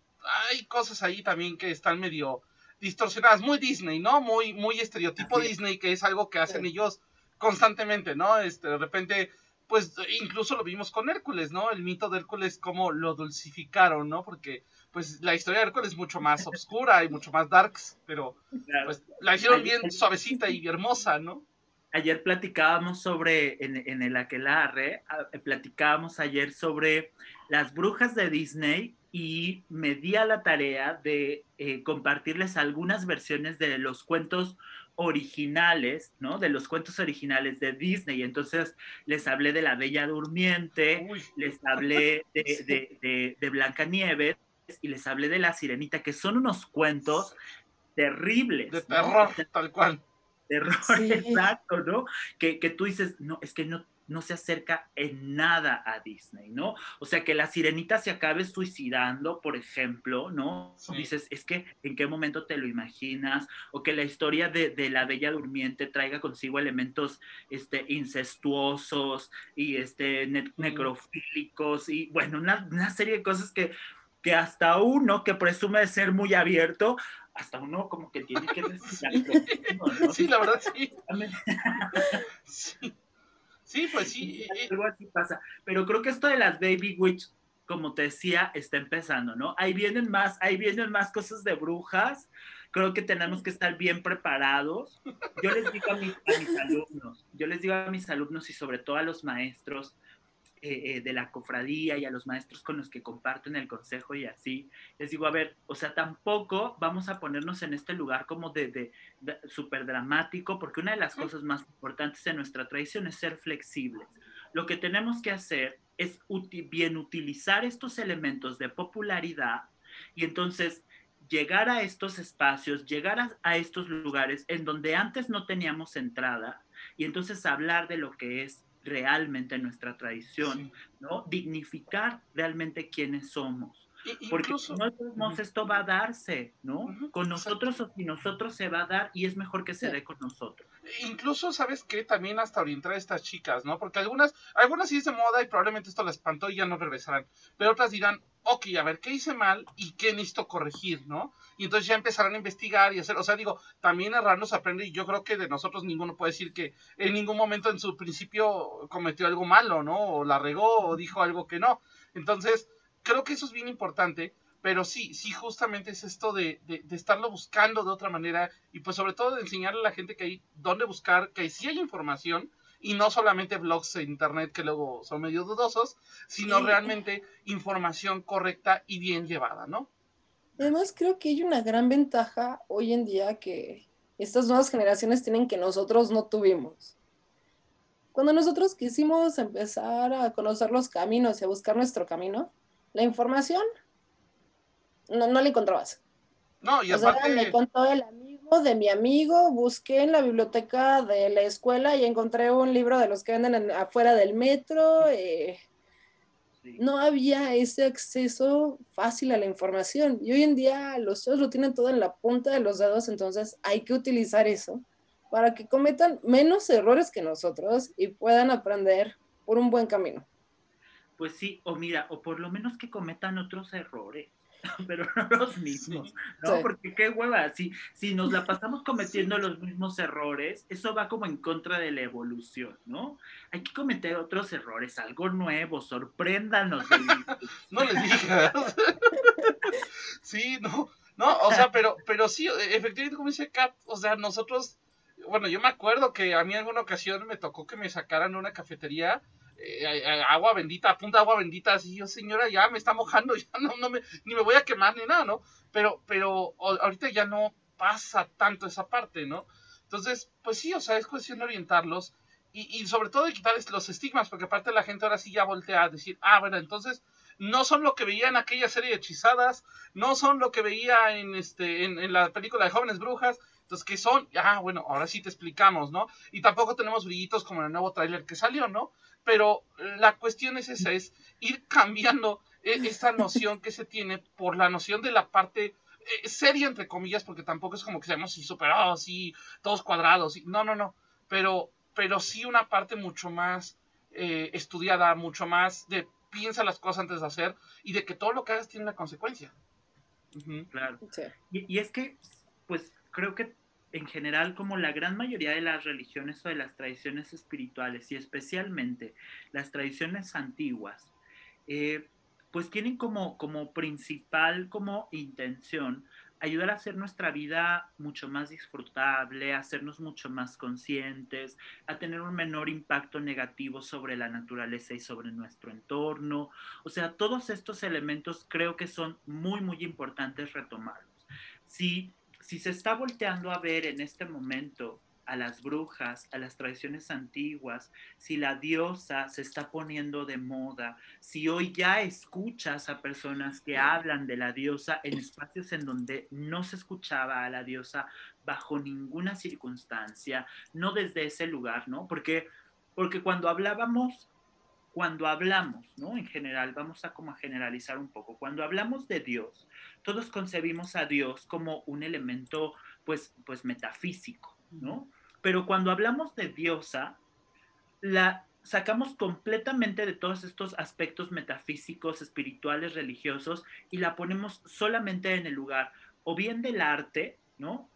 hay cosas ahí también que están medio distorsionadas, muy Disney, ¿no? Muy, muy estereotipo Disney, que es algo que hacen sí. ellos constantemente, ¿no? Este, de repente, pues incluso lo vimos con Hércules, ¿no? El mito de Hércules, cómo lo dulcificaron, ¿no? Porque pues la historia de Hércules es mucho más oscura y mucho más darks, pero pues, la hicieron bien suavecita y hermosa, ¿no? Ayer platicábamos sobre, en, en el aquelarre, platicábamos ayer sobre las brujas de Disney y me di a la tarea de eh, compartirles algunas versiones de los cuentos originales, ¿no? De los cuentos originales de Disney. Entonces les hablé de La Bella Durmiente, Uy. les hablé de, de, de, de Blancanieves y les hablé de La Sirenita, que son unos cuentos terribles. De terror, ¿no? tal cual. Terror, sí. exacto, ¿no? Que, que tú dices, no, es que no, no se acerca en nada a Disney, ¿no? O sea, que la sirenita se acabe suicidando, por ejemplo, ¿no? Sí. Dices, es que en qué momento te lo imaginas, o que la historia de, de la Bella Durmiente traiga consigo elementos este, incestuosos y este, ne necrofílicos, y bueno, una, una serie de cosas que que hasta uno que presume de ser muy abierto, hasta uno como que tiene que decir ¿no? Sí, la verdad, sí. sí. sí. pues sí. Algo así pasa. Pero creo que esto de las Baby Witch, como te decía, está empezando, ¿no? Ahí vienen más, ahí vienen más cosas de brujas. Creo que tenemos que estar bien preparados. Yo les digo a mis, a mis alumnos, yo les digo a mis alumnos y sobre todo a los maestros, eh, eh, de la cofradía y a los maestros con los que comparten el consejo y así, les digo, a ver, o sea, tampoco vamos a ponernos en este lugar como de, de, de súper dramático, porque una de las cosas más importantes en nuestra tradición es ser flexibles. Lo que tenemos que hacer es uti bien utilizar estos elementos de popularidad y entonces llegar a estos espacios, llegar a, a estos lugares en donde antes no teníamos entrada y entonces hablar de lo que es realmente nuestra tradición. ¿no? Dignificar realmente quiénes somos. Porque incluso, no, no, esto va a darse, ¿no? Uh -huh, con nosotros o sin nosotros se va a dar y es mejor que se dé con nosotros. Incluso, ¿sabes qué? También hasta orientar a estas chicas, ¿no? Porque algunas, algunas sí es de moda y probablemente esto las espantó y ya no regresarán. Pero otras dirán, ok, a ver, ¿qué hice mal y qué necesito corregir, ¿no? Y entonces ya empezarán a investigar y hacer, o sea, digo, también errar nos aprende y yo creo que de nosotros ninguno puede decir que en ningún momento en su principio cometió algo malo, ¿no? O la regó o dijo algo que no. Entonces, creo que eso es bien importante, pero sí, sí, justamente es esto de, de, de, estarlo buscando de otra manera y pues sobre todo de enseñarle a la gente que hay dónde buscar, que sí hay información y no solamente blogs de internet que luego son medio dudosos, sino sí. realmente información correcta y bien llevada, ¿no? Además creo que hay una gran ventaja hoy en día que estas nuevas generaciones tienen que nosotros no tuvimos. Cuando nosotros quisimos empezar a conocer los caminos y a buscar nuestro camino, la información no, no la encontrabas. No, y o aparte... sea, me contó el amigo de mi amigo, busqué en la biblioteca de la escuela y encontré un libro de los que venden en, afuera del metro. Eh, sí. No había ese acceso fácil a la información. Y hoy en día los chavos lo tienen todo en la punta de los dedos, entonces hay que utilizar eso para que cometan menos errores que nosotros y puedan aprender por un buen camino. Pues sí, o mira, o por lo menos que cometan otros errores, pero no los mismos, ¿no? Sí. Porque qué hueva, si, si nos la pasamos cometiendo sí. los mismos errores, eso va como en contra de la evolución, ¿no? Hay que cometer otros errores, algo nuevo, sorpréndanos. no les digas. sí, no, no, o sea, pero, pero sí, efectivamente, como dice Kat, o sea, nosotros bueno, yo me acuerdo que a mí en alguna ocasión me tocó que me sacaran una cafetería eh, agua bendita, punta agua bendita, así yo, señora, ya me está mojando, ya no, no me, ni me voy a quemar ni nada, ¿no? Pero, pero ahorita ya no pasa tanto esa parte, ¿no? Entonces, pues sí, o sea, es cuestión de orientarlos. y, sobre todo de quitarles los estigmas, porque aparte la gente ahora sí ya voltea a decir, ah, bueno, entonces no son lo que veía en aquella serie de hechizadas, no son lo que veía en, este, en, la película de Jóvenes Brujas, entonces, ¿qué son? Ah, bueno, ahora sí te explicamos, ¿no? Y tampoco tenemos brillitos como en el nuevo tráiler que salió, ¿no? Pero la cuestión es esa, es ir cambiando e, esta noción que se tiene por la noción de la parte eh, seria, entre comillas, porque tampoco es como que seamos así superados, así, todos cuadrados, y, no, no, no, pero, pero sí una parte mucho más eh, estudiada, mucho más de piensa las cosas antes de hacer y de que todo lo que hagas tiene una consecuencia. Claro. Y, es que, pues creo que en general, como la gran mayoría de las religiones o de las tradiciones espirituales, y especialmente las tradiciones antiguas, eh, pues tienen como, como principal, como intención, ayudar a hacer nuestra vida mucho más disfrutable, hacernos mucho más conscientes, a tener un menor impacto negativo sobre la naturaleza y sobre nuestro entorno. O sea, todos estos elementos creo que son muy, muy importantes retomarlos. Si, si se está volteando a ver en este momento a las brujas, a las tradiciones antiguas, si la diosa se está poniendo de moda, si hoy ya escuchas a personas que hablan de la diosa en espacios en donde no se escuchaba a la diosa bajo ninguna circunstancia, no desde ese lugar, ¿no? Porque, porque cuando hablábamos cuando hablamos, ¿no? En general, vamos a como a generalizar un poco. Cuando hablamos de Dios, todos concebimos a Dios como un elemento, pues, pues metafísico, ¿no? Pero cuando hablamos de diosa, la sacamos completamente de todos estos aspectos metafísicos, espirituales, religiosos y la ponemos solamente en el lugar o bien del arte, ¿no?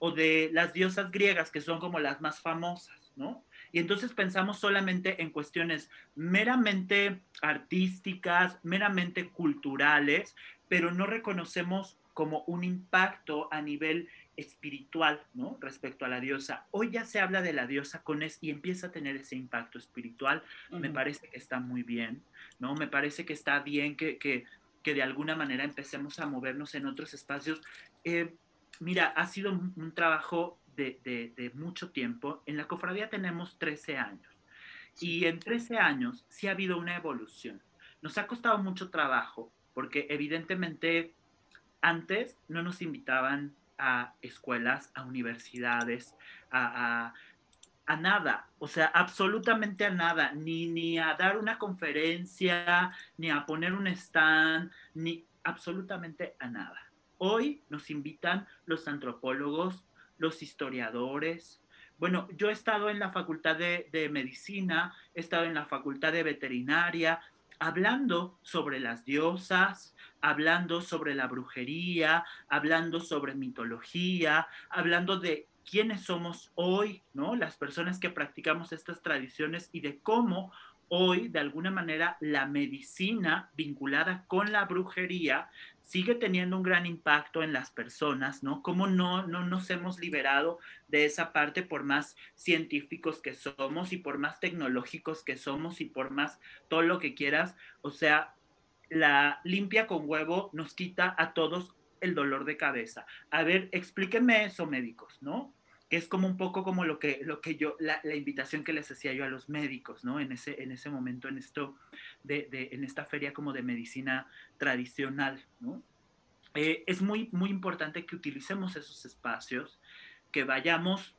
O de las diosas griegas que son como las más famosas, ¿no? Y entonces pensamos solamente en cuestiones meramente artísticas, meramente culturales, pero no reconocemos como un impacto a nivel espiritual, ¿no? Respecto a la diosa. Hoy ya se habla de la diosa con es y empieza a tener ese impacto espiritual. Me parece que está muy bien, ¿no? Me parece que está bien que, que, que de alguna manera empecemos a movernos en otros espacios. Eh, mira, ha sido un, trabajo de, de, de, mucho tiempo. En la cofradía tenemos 13 años y en 13 años sí ha habido una evolución. Nos ha costado mucho trabajo porque evidentemente antes no nos invitaban a escuelas, a universidades, a, nada, o sea, absolutamente a nada, ni, ni a dar una conferencia, ni a poner un stand, ni absolutamente a nada. Hoy nos invitan los antropólogos, los historiadores. Bueno, yo he estado en la facultad de, de medicina, he estado en la facultad de veterinaria, hablando sobre las diosas, hablando sobre la brujería, hablando sobre mitología, hablando de quiénes somos hoy, ¿no? Las personas que practicamos estas tradiciones y de cómo hoy, de alguna manera, la medicina vinculada con la brujería sigue teniendo un gran impacto en las personas, ¿no? Cómo no, no nos hemos liberado de esa parte por más científicos que somos y por más tecnológicos que somos y por más todo lo que quieras. O sea, la limpia con huevo nos quita a todos el dolor de cabeza. A ver, explíquenme eso, médicos, ¿no? Que es como un poco como lo que, lo que yo, la, invitación que les hacía yo a los médicos, ¿no? En ese, en ese momento, en esto, de, en esta feria como de medicina tradicional, ¿no? Eh, es muy, muy importante que utilicemos esos espacios, que vayamos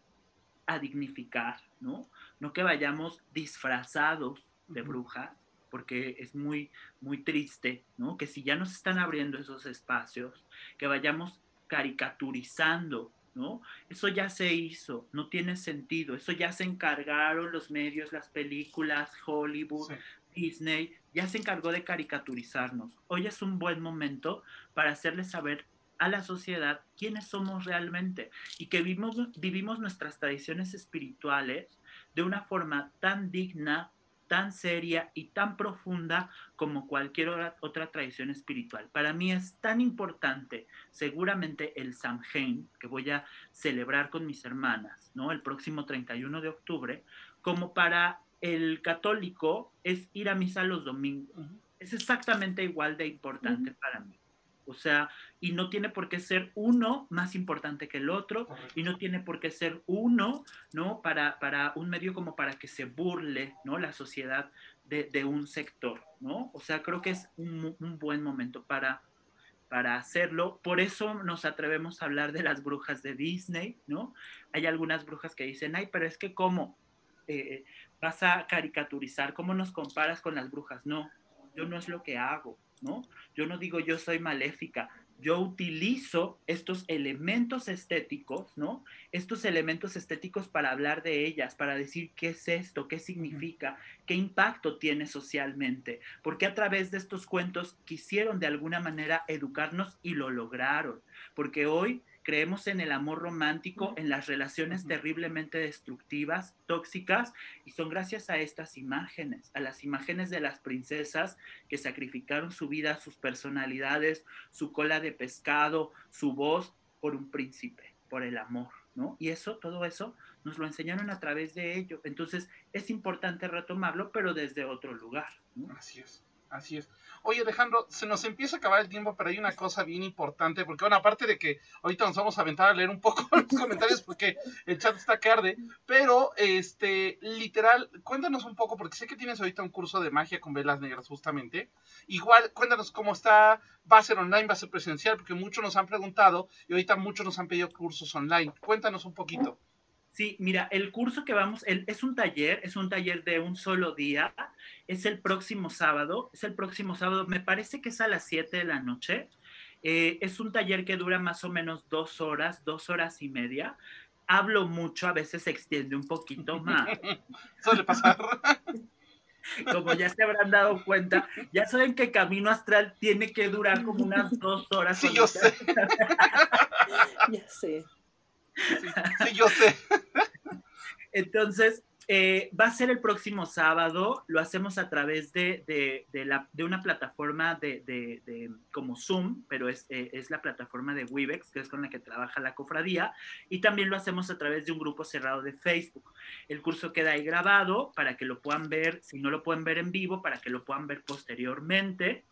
a dignificar, ¿no? No que vayamos disfrazados de brujas, porque es muy, muy triste, ¿no? Que si ya nos están abriendo esos espacios, que vayamos caricaturizando, ¿no? Eso ya se hizo, no tiene sentido, eso ya se encargaron los medios, las películas, Hollywood, Disney, ya se encargó de caricaturizarnos. Hoy es un buen momento para hacerles saber a la sociedad quiénes somos realmente y que vivimos, vivimos nuestras tradiciones espirituales de una forma tan digna, tan seria y tan profunda como cualquier otra, tradición espiritual. Para mí es tan importante, seguramente el Samhain, que voy a celebrar con mis hermanas, ¿no? El próximo 31 de octubre, como para el católico es ir a misa los domingos. Es exactamente igual de importante para mí. O sea, y no tiene por qué ser uno más importante que el otro, y no tiene por qué ser uno, ¿no? Para, para un medio como para que se burle, ¿no? La sociedad de, un sector, ¿no? O sea, creo que es un, buen momento para, para hacerlo. Por eso nos atrevemos a hablar de las brujas de Disney, ¿no? Hay algunas brujas que dicen, ay, pero es que cómo eh, vas a caricaturizar, cómo nos comparas con las brujas. No, yo no es lo que hago, ¿no? Yo no digo yo soy maléfica, yo utilizo estos elementos estéticos, ¿no? Estos elementos estéticos para hablar de ellas, para decir qué es esto, qué significa, qué impacto tiene socialmente, porque a través de estos cuentos quisieron de alguna manera educarnos y lo lograron, porque hoy creemos en el amor romántico, en las relaciones terriblemente destructivas, tóxicas, y son gracias a estas imágenes, a las imágenes de las princesas que sacrificaron su vida, sus personalidades, su cola de pescado, su voz por un príncipe, por el amor, ¿no? Y eso, todo eso, nos lo enseñaron a través de ello. Entonces, es importante retomarlo, pero desde otro lugar. Así es, así es. Oye, Alejandro, se nos empieza a acabar el tiempo, pero hay una cosa bien importante, porque bueno, aparte de que ahorita nos vamos a aventar a leer un poco los comentarios porque el chat está que arde, pero este, literal, cuéntanos un poco, porque sé que tienes ahorita un curso de magia con velas negras justamente. Igual, cuéntanos cómo está, va a ser online, va a ser presencial, porque muchos nos han preguntado y ahorita muchos nos han pedido cursos online. Cuéntanos un poquito. Sí, mira, el curso que vamos, es un taller, es un taller de un solo día, es el próximo sábado, es el próximo sábado, me parece que es a las 7 de la noche. Eh, es un taller que dura más o menos dos horas, dos horas y media. Hablo mucho, a veces se extiende un poquito más. Suele pasar. Como ya se habrán dado cuenta, ya saben que Camino Astral tiene que durar como unas dos horas. Sí, yo sé. ya sé. Sí, yo sé. Entonces, eh, va a ser el próximo sábado, lo hacemos a través de, la, de una plataforma de, como Zoom, pero es, eh, es, la plataforma de Webex, que es con la que trabaja la cofradía, y también lo hacemos a través de un grupo cerrado de Facebook. El curso queda ahí grabado para que lo puedan ver, si no lo pueden ver en vivo, para que lo puedan ver posteriormente.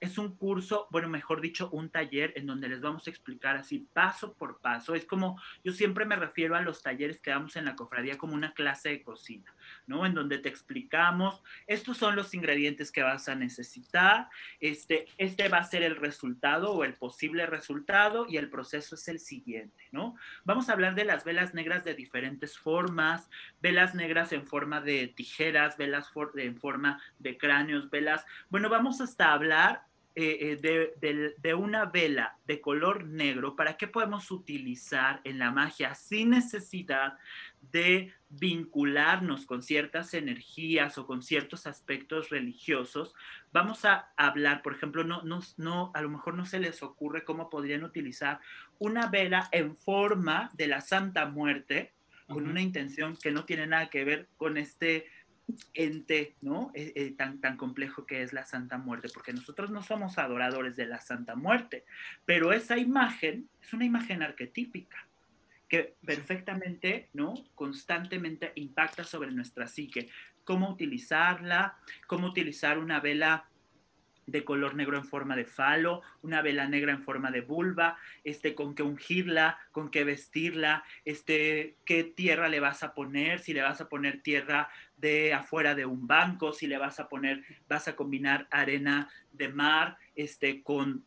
Es un curso, bueno, mejor dicho, un taller en donde les vamos a explicar así paso por paso. Es como, yo siempre me refiero a los talleres que damos en la cofradía como una clase de cocina, ¿no? En donde te explicamos, estos son los ingredientes que vas a necesitar, este, este va a ser el resultado o el posible resultado y el proceso es el siguiente, ¿no? Vamos a hablar de las velas negras de diferentes formas, velas negras en forma de tijeras, velas en forma de cráneos, velas, bueno, vamos hasta hablar eh, eh, de, una vela de color negro, ¿para qué podemos utilizar en la magia sin necesidad de vincularnos con ciertas energías o con ciertos aspectos religiosos? Vamos a hablar, por ejemplo, no, no, no, a lo mejor no se les ocurre cómo podrían utilizar una vela en forma de la Santa Muerte, con una intención que no tiene nada que ver con este ente, ¿no? Eh, eh, tan, tan complejo que es la Santa Muerte, porque nosotros no somos adoradores de la Santa Muerte, pero esa imagen es una imagen arquetípica que perfectamente, ¿no? Constantemente impacta sobre nuestra psique. Cómo utilizarla, cómo utilizar una vela de color negro en forma de falo, una vela negra en forma de vulva, este, con qué ungirla, con qué vestirla, este, qué tierra le vas a poner, si le vas a poner tierra de afuera de un banco, si le vas a poner, vas a combinar arena de mar, este, con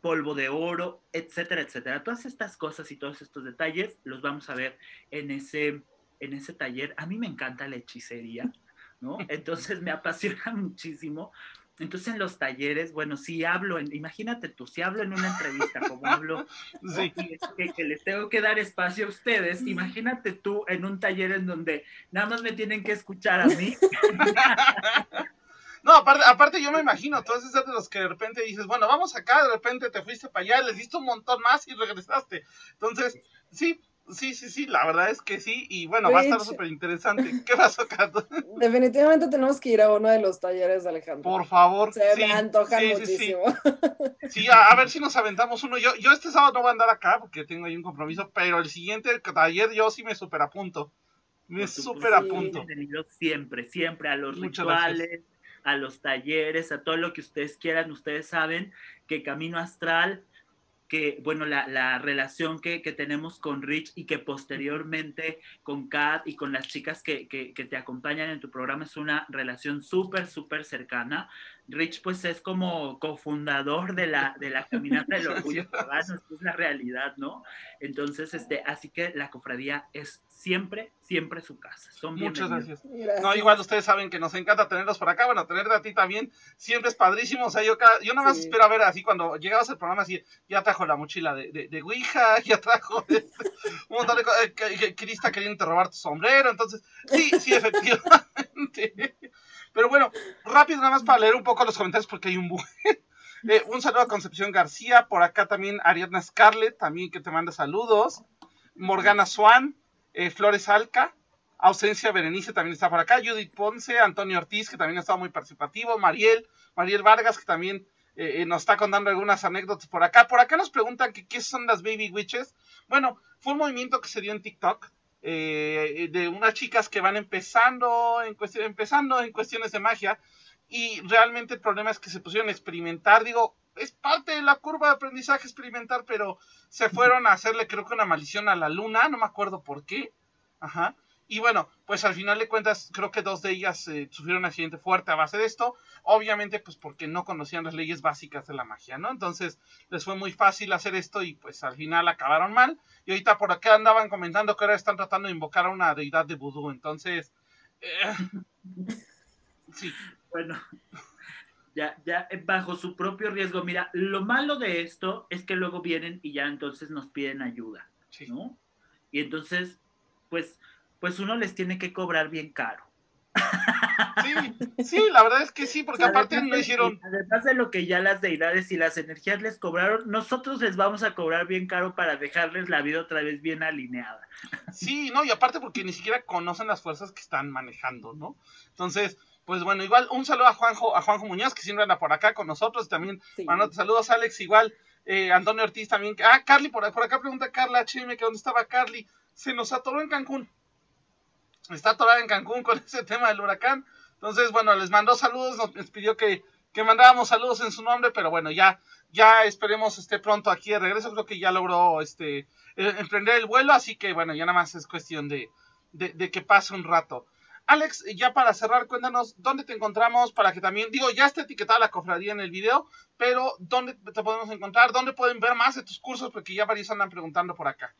polvo de oro, etcétera, etcétera. Todas estas cosas y todos estos detalles los vamos a ver en ese, en ese taller. A mí me encanta la hechicería, ¿no? Entonces me apasiona muchísimo entonces en los talleres, bueno, si hablo, en, imagínate tú, si hablo en una entrevista como hablo, sí. que, les tengo que dar espacio a ustedes, imagínate tú en un taller en donde nada más me tienen que escuchar a mí. No, aparte, aparte yo me imagino, tú eres de los que de repente dices, bueno, vamos acá, de repente te fuiste para allá, les diste un montón más y regresaste. Entonces, sí, Sí, sí, sí, la verdad es que sí, y bueno, va a estar súper interesante. ¿Qué pasó, Cato? Definitivamente tenemos que ir a uno de los talleres de Alejandro. Por favor. Se me antoja muchísimo. Sí, a, ver si nos aventamos uno. Yo, yo este sábado no voy a andar acá porque tengo ahí un compromiso, pero el siguiente taller yo sí me super apunto. Me super apunto. siempre, siempre a los rituales a los talleres, a todo lo que ustedes quieran, ustedes saben que Camino Astral que, bueno, la, la relación que, que, tenemos con Rich y que posteriormente con Kat y con las chicas que, que, que te acompañan en tu programa es una relación súper, súper cercana. Rich pues es como cofundador de la, de la Caminata del Orgullo Pagano, es la realidad, ¿no? Entonces, este, así que la cofradía es siempre, siempre su casa. Son Muchas gracias. No, igual ustedes saben que nos encanta tenerlos por acá, bueno, tenerte a ti también siempre es padrísimo, o sea, yo, yo nada más sí. espero a ver así cuando llegabas al programa, así, ya trajo la mochila de, de, de Ouija, ya trajo un montón de cosas, eh, Crista queriendo robar tu sombrero, entonces, sí, sí, efectivamente. Pero bueno, rápido nada más para leer un poco los comentarios porque hay un buen. Eh, un saludo a Concepción García, por acá también Ariadna Scarlett, también que te manda saludos. Morgana Swan, eh, Flores Alca, Ausencia Berenice también está por acá. Judith Ponce, Antonio Ortiz, que también ha estado muy participativo. Mariel, Mariel Vargas, que también eh, nos está contando algunas anécdotas por acá. Por acá nos preguntan que qué son las Baby Witches. Bueno, fue un movimiento que se dio en TikTok. Eh, de unas chicas que van empezando en, empezando en cuestiones de magia y realmente el problema es que se pusieron a experimentar, digo, es parte de la curva de aprendizaje experimentar, pero se fueron a hacerle creo que una maldición a la luna, no me acuerdo por qué, ajá, y bueno, pues al final de cuentas creo que dos de ellas eh, sufrieron un accidente fuerte a base de esto, obviamente pues porque no conocían las leyes básicas de la magia, ¿no? Entonces les fue muy fácil hacer esto y pues al final acabaron mal, y ahorita por acá andaban comentando que ahora están tratando de invocar a una deidad de vudú, entonces... Eh, sí. Bueno, ya, ya bajo su propio riesgo. Mira, lo malo de esto es que luego vienen y ya entonces nos piden ayuda, sí. ¿no? Y entonces, pues, pues uno les tiene que cobrar bien caro. Sí, sí, la verdad es que sí, porque aparte no hicieron. Además de lo que ya las deidades y las energías les cobraron, nosotros les vamos a cobrar bien caro para dejarles la vida otra vez bien alineada. Sí, no, y aparte porque ni siquiera conocen las fuerzas que están manejando, ¿no? Entonces, pues bueno, igual un saludo a Juanjo, a Juanjo Muñoz, que siempre anda por acá con nosotros, también, sí. bueno, saludos Alex, igual, eh, Antonio Ortiz también, ah, Carly, por, por acá pregunta Carla HM, que dónde estaba Carly, se nos atoró en Cancún, está atorada en Cancún con ese tema del huracán, entonces, bueno, les mandó saludos, nos pidió que, que mandáramos saludos en su nombre, pero bueno, ya, ya esperemos esté pronto aquí de regreso, creo que ya logró, este, emprender el vuelo, así que bueno, ya nada más es cuestión de, de, de que pase un rato. Alex, ya para cerrar, cuéntanos dónde te encontramos para que también, digo, ya está etiquetada la cofradía en el video, pero dónde te podemos encontrar, dónde pueden ver más de tus cursos, porque ya varios andan preguntando por acá.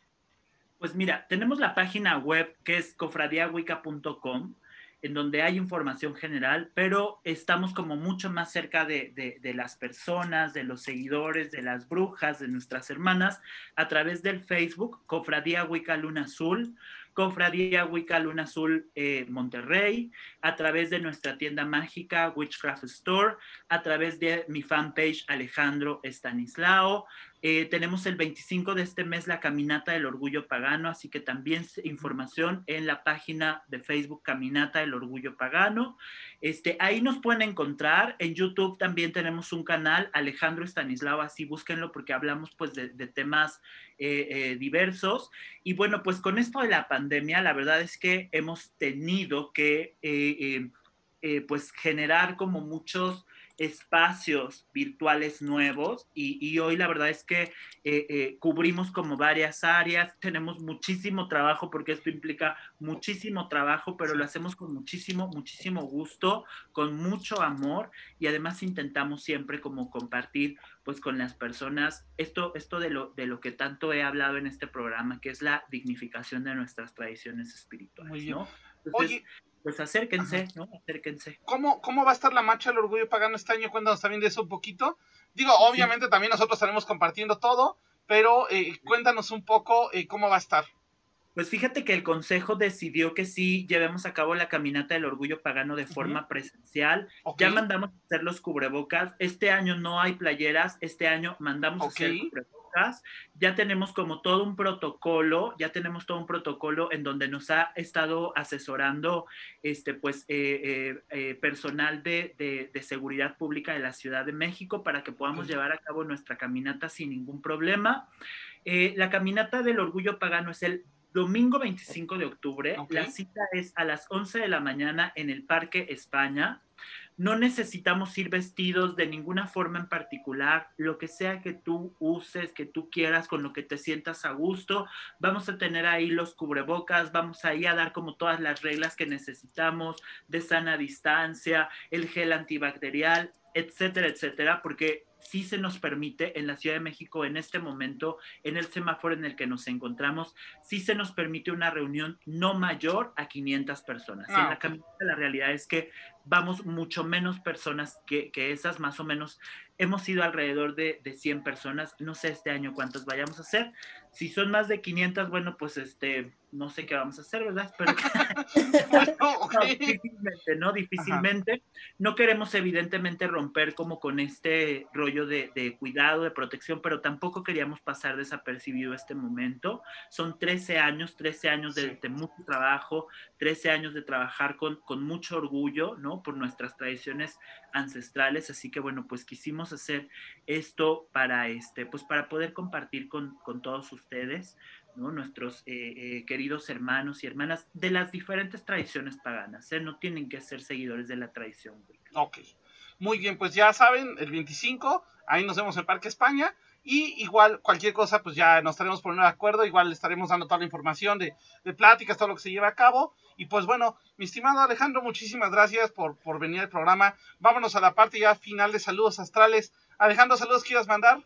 Pues mira, tenemos la página web que es cofradiahuica.com, en donde hay información general, pero estamos como mucho más cerca de, de, las personas, de los seguidores, de las brujas, de nuestras hermanas, a través del Facebook, Cofradía Wicca Luna Azul, Cofradía Wicca Luna Azul eh, Monterrey, a través de nuestra tienda mágica Witchcraft Store, a través de mi fanpage Alejandro Estanislao. Eh, tenemos el 25 de este mes la Caminata del Orgullo Pagano, así que también información en la página de Facebook Caminata del Orgullo Pagano. Este, ahí nos pueden encontrar. En YouTube también tenemos un canal, Alejandro Estanislao, así búsquenlo porque hablamos pues de, temas eh, eh, diversos. Y bueno, pues con esto de la pandemia, la verdad es que hemos tenido que pues generar como muchos espacios virtuales nuevos y, y, hoy la verdad es que eh, eh, cubrimos como varias áreas, tenemos muchísimo trabajo porque esto implica muchísimo trabajo, pero lo hacemos con muchísimo, muchísimo gusto, con mucho amor y además intentamos siempre como compartir pues con las personas esto, esto de, lo, de lo que tanto he hablado en este programa, que es la dignificación de nuestras tradiciones espirituales, ¿no? Entonces, Oye, pues acérquense, Ajá. ¿no? Acérquense. ¿Cómo, ¿Cómo va a estar la marcha del orgullo pagano este año? Cuéntanos también de eso un poquito. Digo, obviamente sí. también nosotros estaremos compartiendo todo, pero eh, cuéntanos un poco eh, cómo va a estar. Pues fíjate que el Consejo decidió que sí llevemos a cabo la caminata del orgullo pagano de forma uh -huh. presencial. Okay. Ya mandamos a hacer los cubrebocas. Este año no hay playeras, este año mandamos okay. a hacer cubrebocas. Ya tenemos como todo un protocolo, ya tenemos todo un protocolo en donde nos ha estado asesorando este, pues, eh, eh, eh, personal de, de, de, seguridad pública de la Ciudad de México para que podamos llevar a cabo nuestra caminata sin ningún problema. La caminata del orgullo pagano es el domingo 25 de octubre. Okay. La cita es a las 11 de la mañana en el Parque España. No necesitamos ir vestidos de ninguna forma en particular, lo que sea que tú uses, que tú quieras, con lo que te sientas a gusto. Vamos a tener ahí los cubrebocas, vamos ahí a dar como todas las reglas que necesitamos de sana distancia, el gel antibacterial, etcétera, etcétera, porque sí se nos permite en la Ciudad de México en este momento, en el semáforo en el que nos encontramos, sí se nos permite una reunión no mayor a 500 personas. en la la realidad es que vamos mucho menos personas que, que, esas, más o menos hemos ido alrededor de, de, 100 personas, no sé este año cuántas vayamos a hacer, si son más de 500, bueno, pues este, no sé qué vamos a hacer, ¿verdad? Pero no, difícilmente, ¿no? Difícilmente. No queremos evidentemente romper como con este rollo de, de, cuidado, de protección, pero tampoco queríamos pasar desapercibido este momento. Son 13 años, 13 años de, de mucho trabajo, 13 años de trabajar con, con mucho orgullo, ¿no? Por nuestras tradiciones ancestrales, así que bueno, pues quisimos hacer esto para, este, pues para poder compartir con, con todos ustedes, ¿no? nuestros eh, eh, queridos hermanos y hermanas de las diferentes tradiciones paganas, ¿eh? no tienen que ser seguidores de la tradición. Ok, muy bien, pues ya saben, el 25, ahí nos vemos en Parque España. Y igual, cualquier cosa, pues ya nos estaremos poniendo de acuerdo. Igual estaremos dando toda la información de, de, pláticas, todo lo que se lleva a cabo. Y pues bueno, mi estimado Alejandro, muchísimas gracias por, por venir al programa. Vámonos a la parte ya final de saludos astrales. Alejandro, saludos, ¿quieres mandar?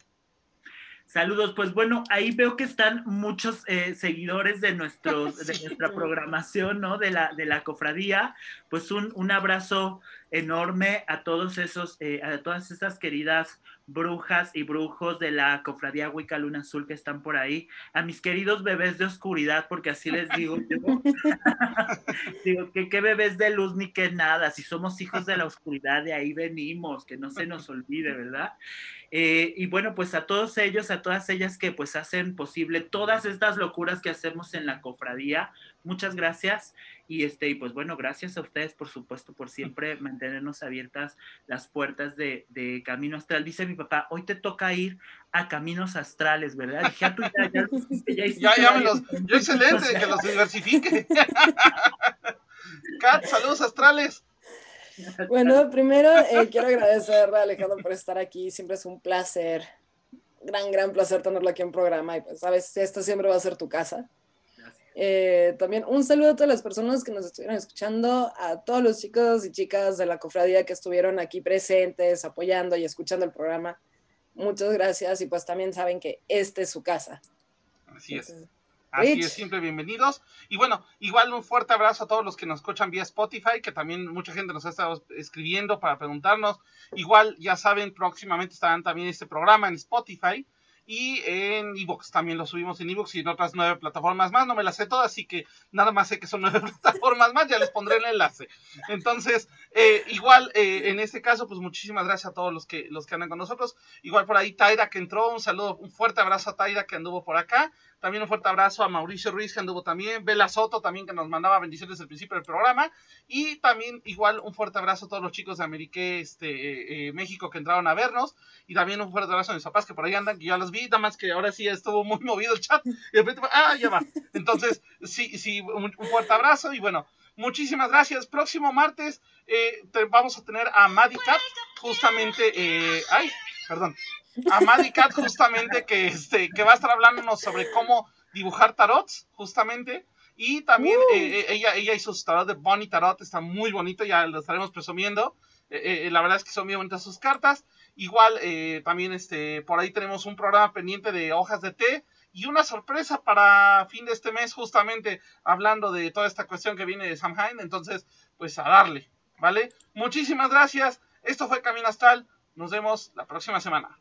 Saludos, pues bueno, ahí veo que están muchos eh, seguidores de, nuestros, de nuestra programación, ¿no? De la, de la cofradía. Pues un, un abrazo enorme a todos esos, eh, a todas esas queridas brujas y brujos de la cofradía Wicca Luna Azul que están por ahí, a mis queridos bebés de oscuridad, porque así les digo yo, digo que qué bebés de luz ni que nada, si somos hijos de la oscuridad, de ahí venimos, que no se nos olvide, ¿verdad? Eh, y bueno, pues a todos ellos, a todas ellas que pues hacen posible todas estas locuras que hacemos en la cofradía, muchas gracias. Y este, y pues bueno, gracias a ustedes, por supuesto, por siempre mantenernos abiertas las puertas de, de Camino Astral. Dice mi papá, hoy te toca ir a Caminos Astrales, ¿verdad? Dije, ah, tú ya, ya, ya, ya, ya me los, yo excelente, que los diversifique. Kat, saludos astrales. Bueno, primero eh, quiero agradecer a Alejandro por estar aquí. Siempre es un placer, gran, gran placer tenerlo aquí en programa. Y pues, sabes, esto siempre va a ser tu casa. Eh, también un saludo a todas las personas que nos estuvieron escuchando, a todos los chicos y chicas de la cofradía que estuvieron aquí presentes, apoyando y escuchando el programa. Muchas gracias y pues también saben que este es su casa. Así es. Así es, siempre bienvenidos. Y bueno, igual un fuerte abrazo a todos los que nos escuchan vía Spotify, que también mucha gente nos ha estado escribiendo para preguntarnos. Igual, ya saben, próximamente estarán también este programa en Spotify y en Evox también lo subimos en Evox y en otras nueve plataformas más. No me las sé todas, así que nada más sé que son nueve plataformas más. Ya les pondré el enlace. Entonces, eh, igual eh, en este caso, pues muchísimas gracias a todos los que los que andan con nosotros. Igual por ahí Taira que entró, un saludo, un fuerte abrazo a Taira que anduvo por acá. También un fuerte abrazo a Mauricio Ruiz que anduvo también, Bela Soto también que nos mandaba bendiciones desde principio del programa. Y también igual un fuerte abrazo a todos los chicos de Amérique, este, eh, eh, México que entraron a vernos. Y también un fuerte abrazo a mis papás que por ahí andan, que ya los vi, nada más que ahora sí estuvo muy movido el chat. Y de repente, ah, ya va. Entonces, sí, sí, un, fuerte abrazo y bueno. Muchísimas gracias. Próximo martes eh, vamos a tener a Maddie Cat, justamente. ay, perdón a Maddie Cat justamente que, este, que va a estar hablándonos sobre cómo dibujar tarots, justamente. Y también uh. eh, eh, ella, ella hizo su tarot de Bonnie Tarot, está muy bonito, ya lo estaremos presumiendo. Eh, la verdad es que son muy bonitas sus cartas. Igual también este, por ahí tenemos un programa pendiente de hojas de té y una sorpresa para fin de este mes, justamente hablando de toda esta cuestión que viene de Samhain. Entonces, pues a darle, ¿vale? Muchísimas gracias. Esto fue Camino Astral. Nos vemos la próxima semana.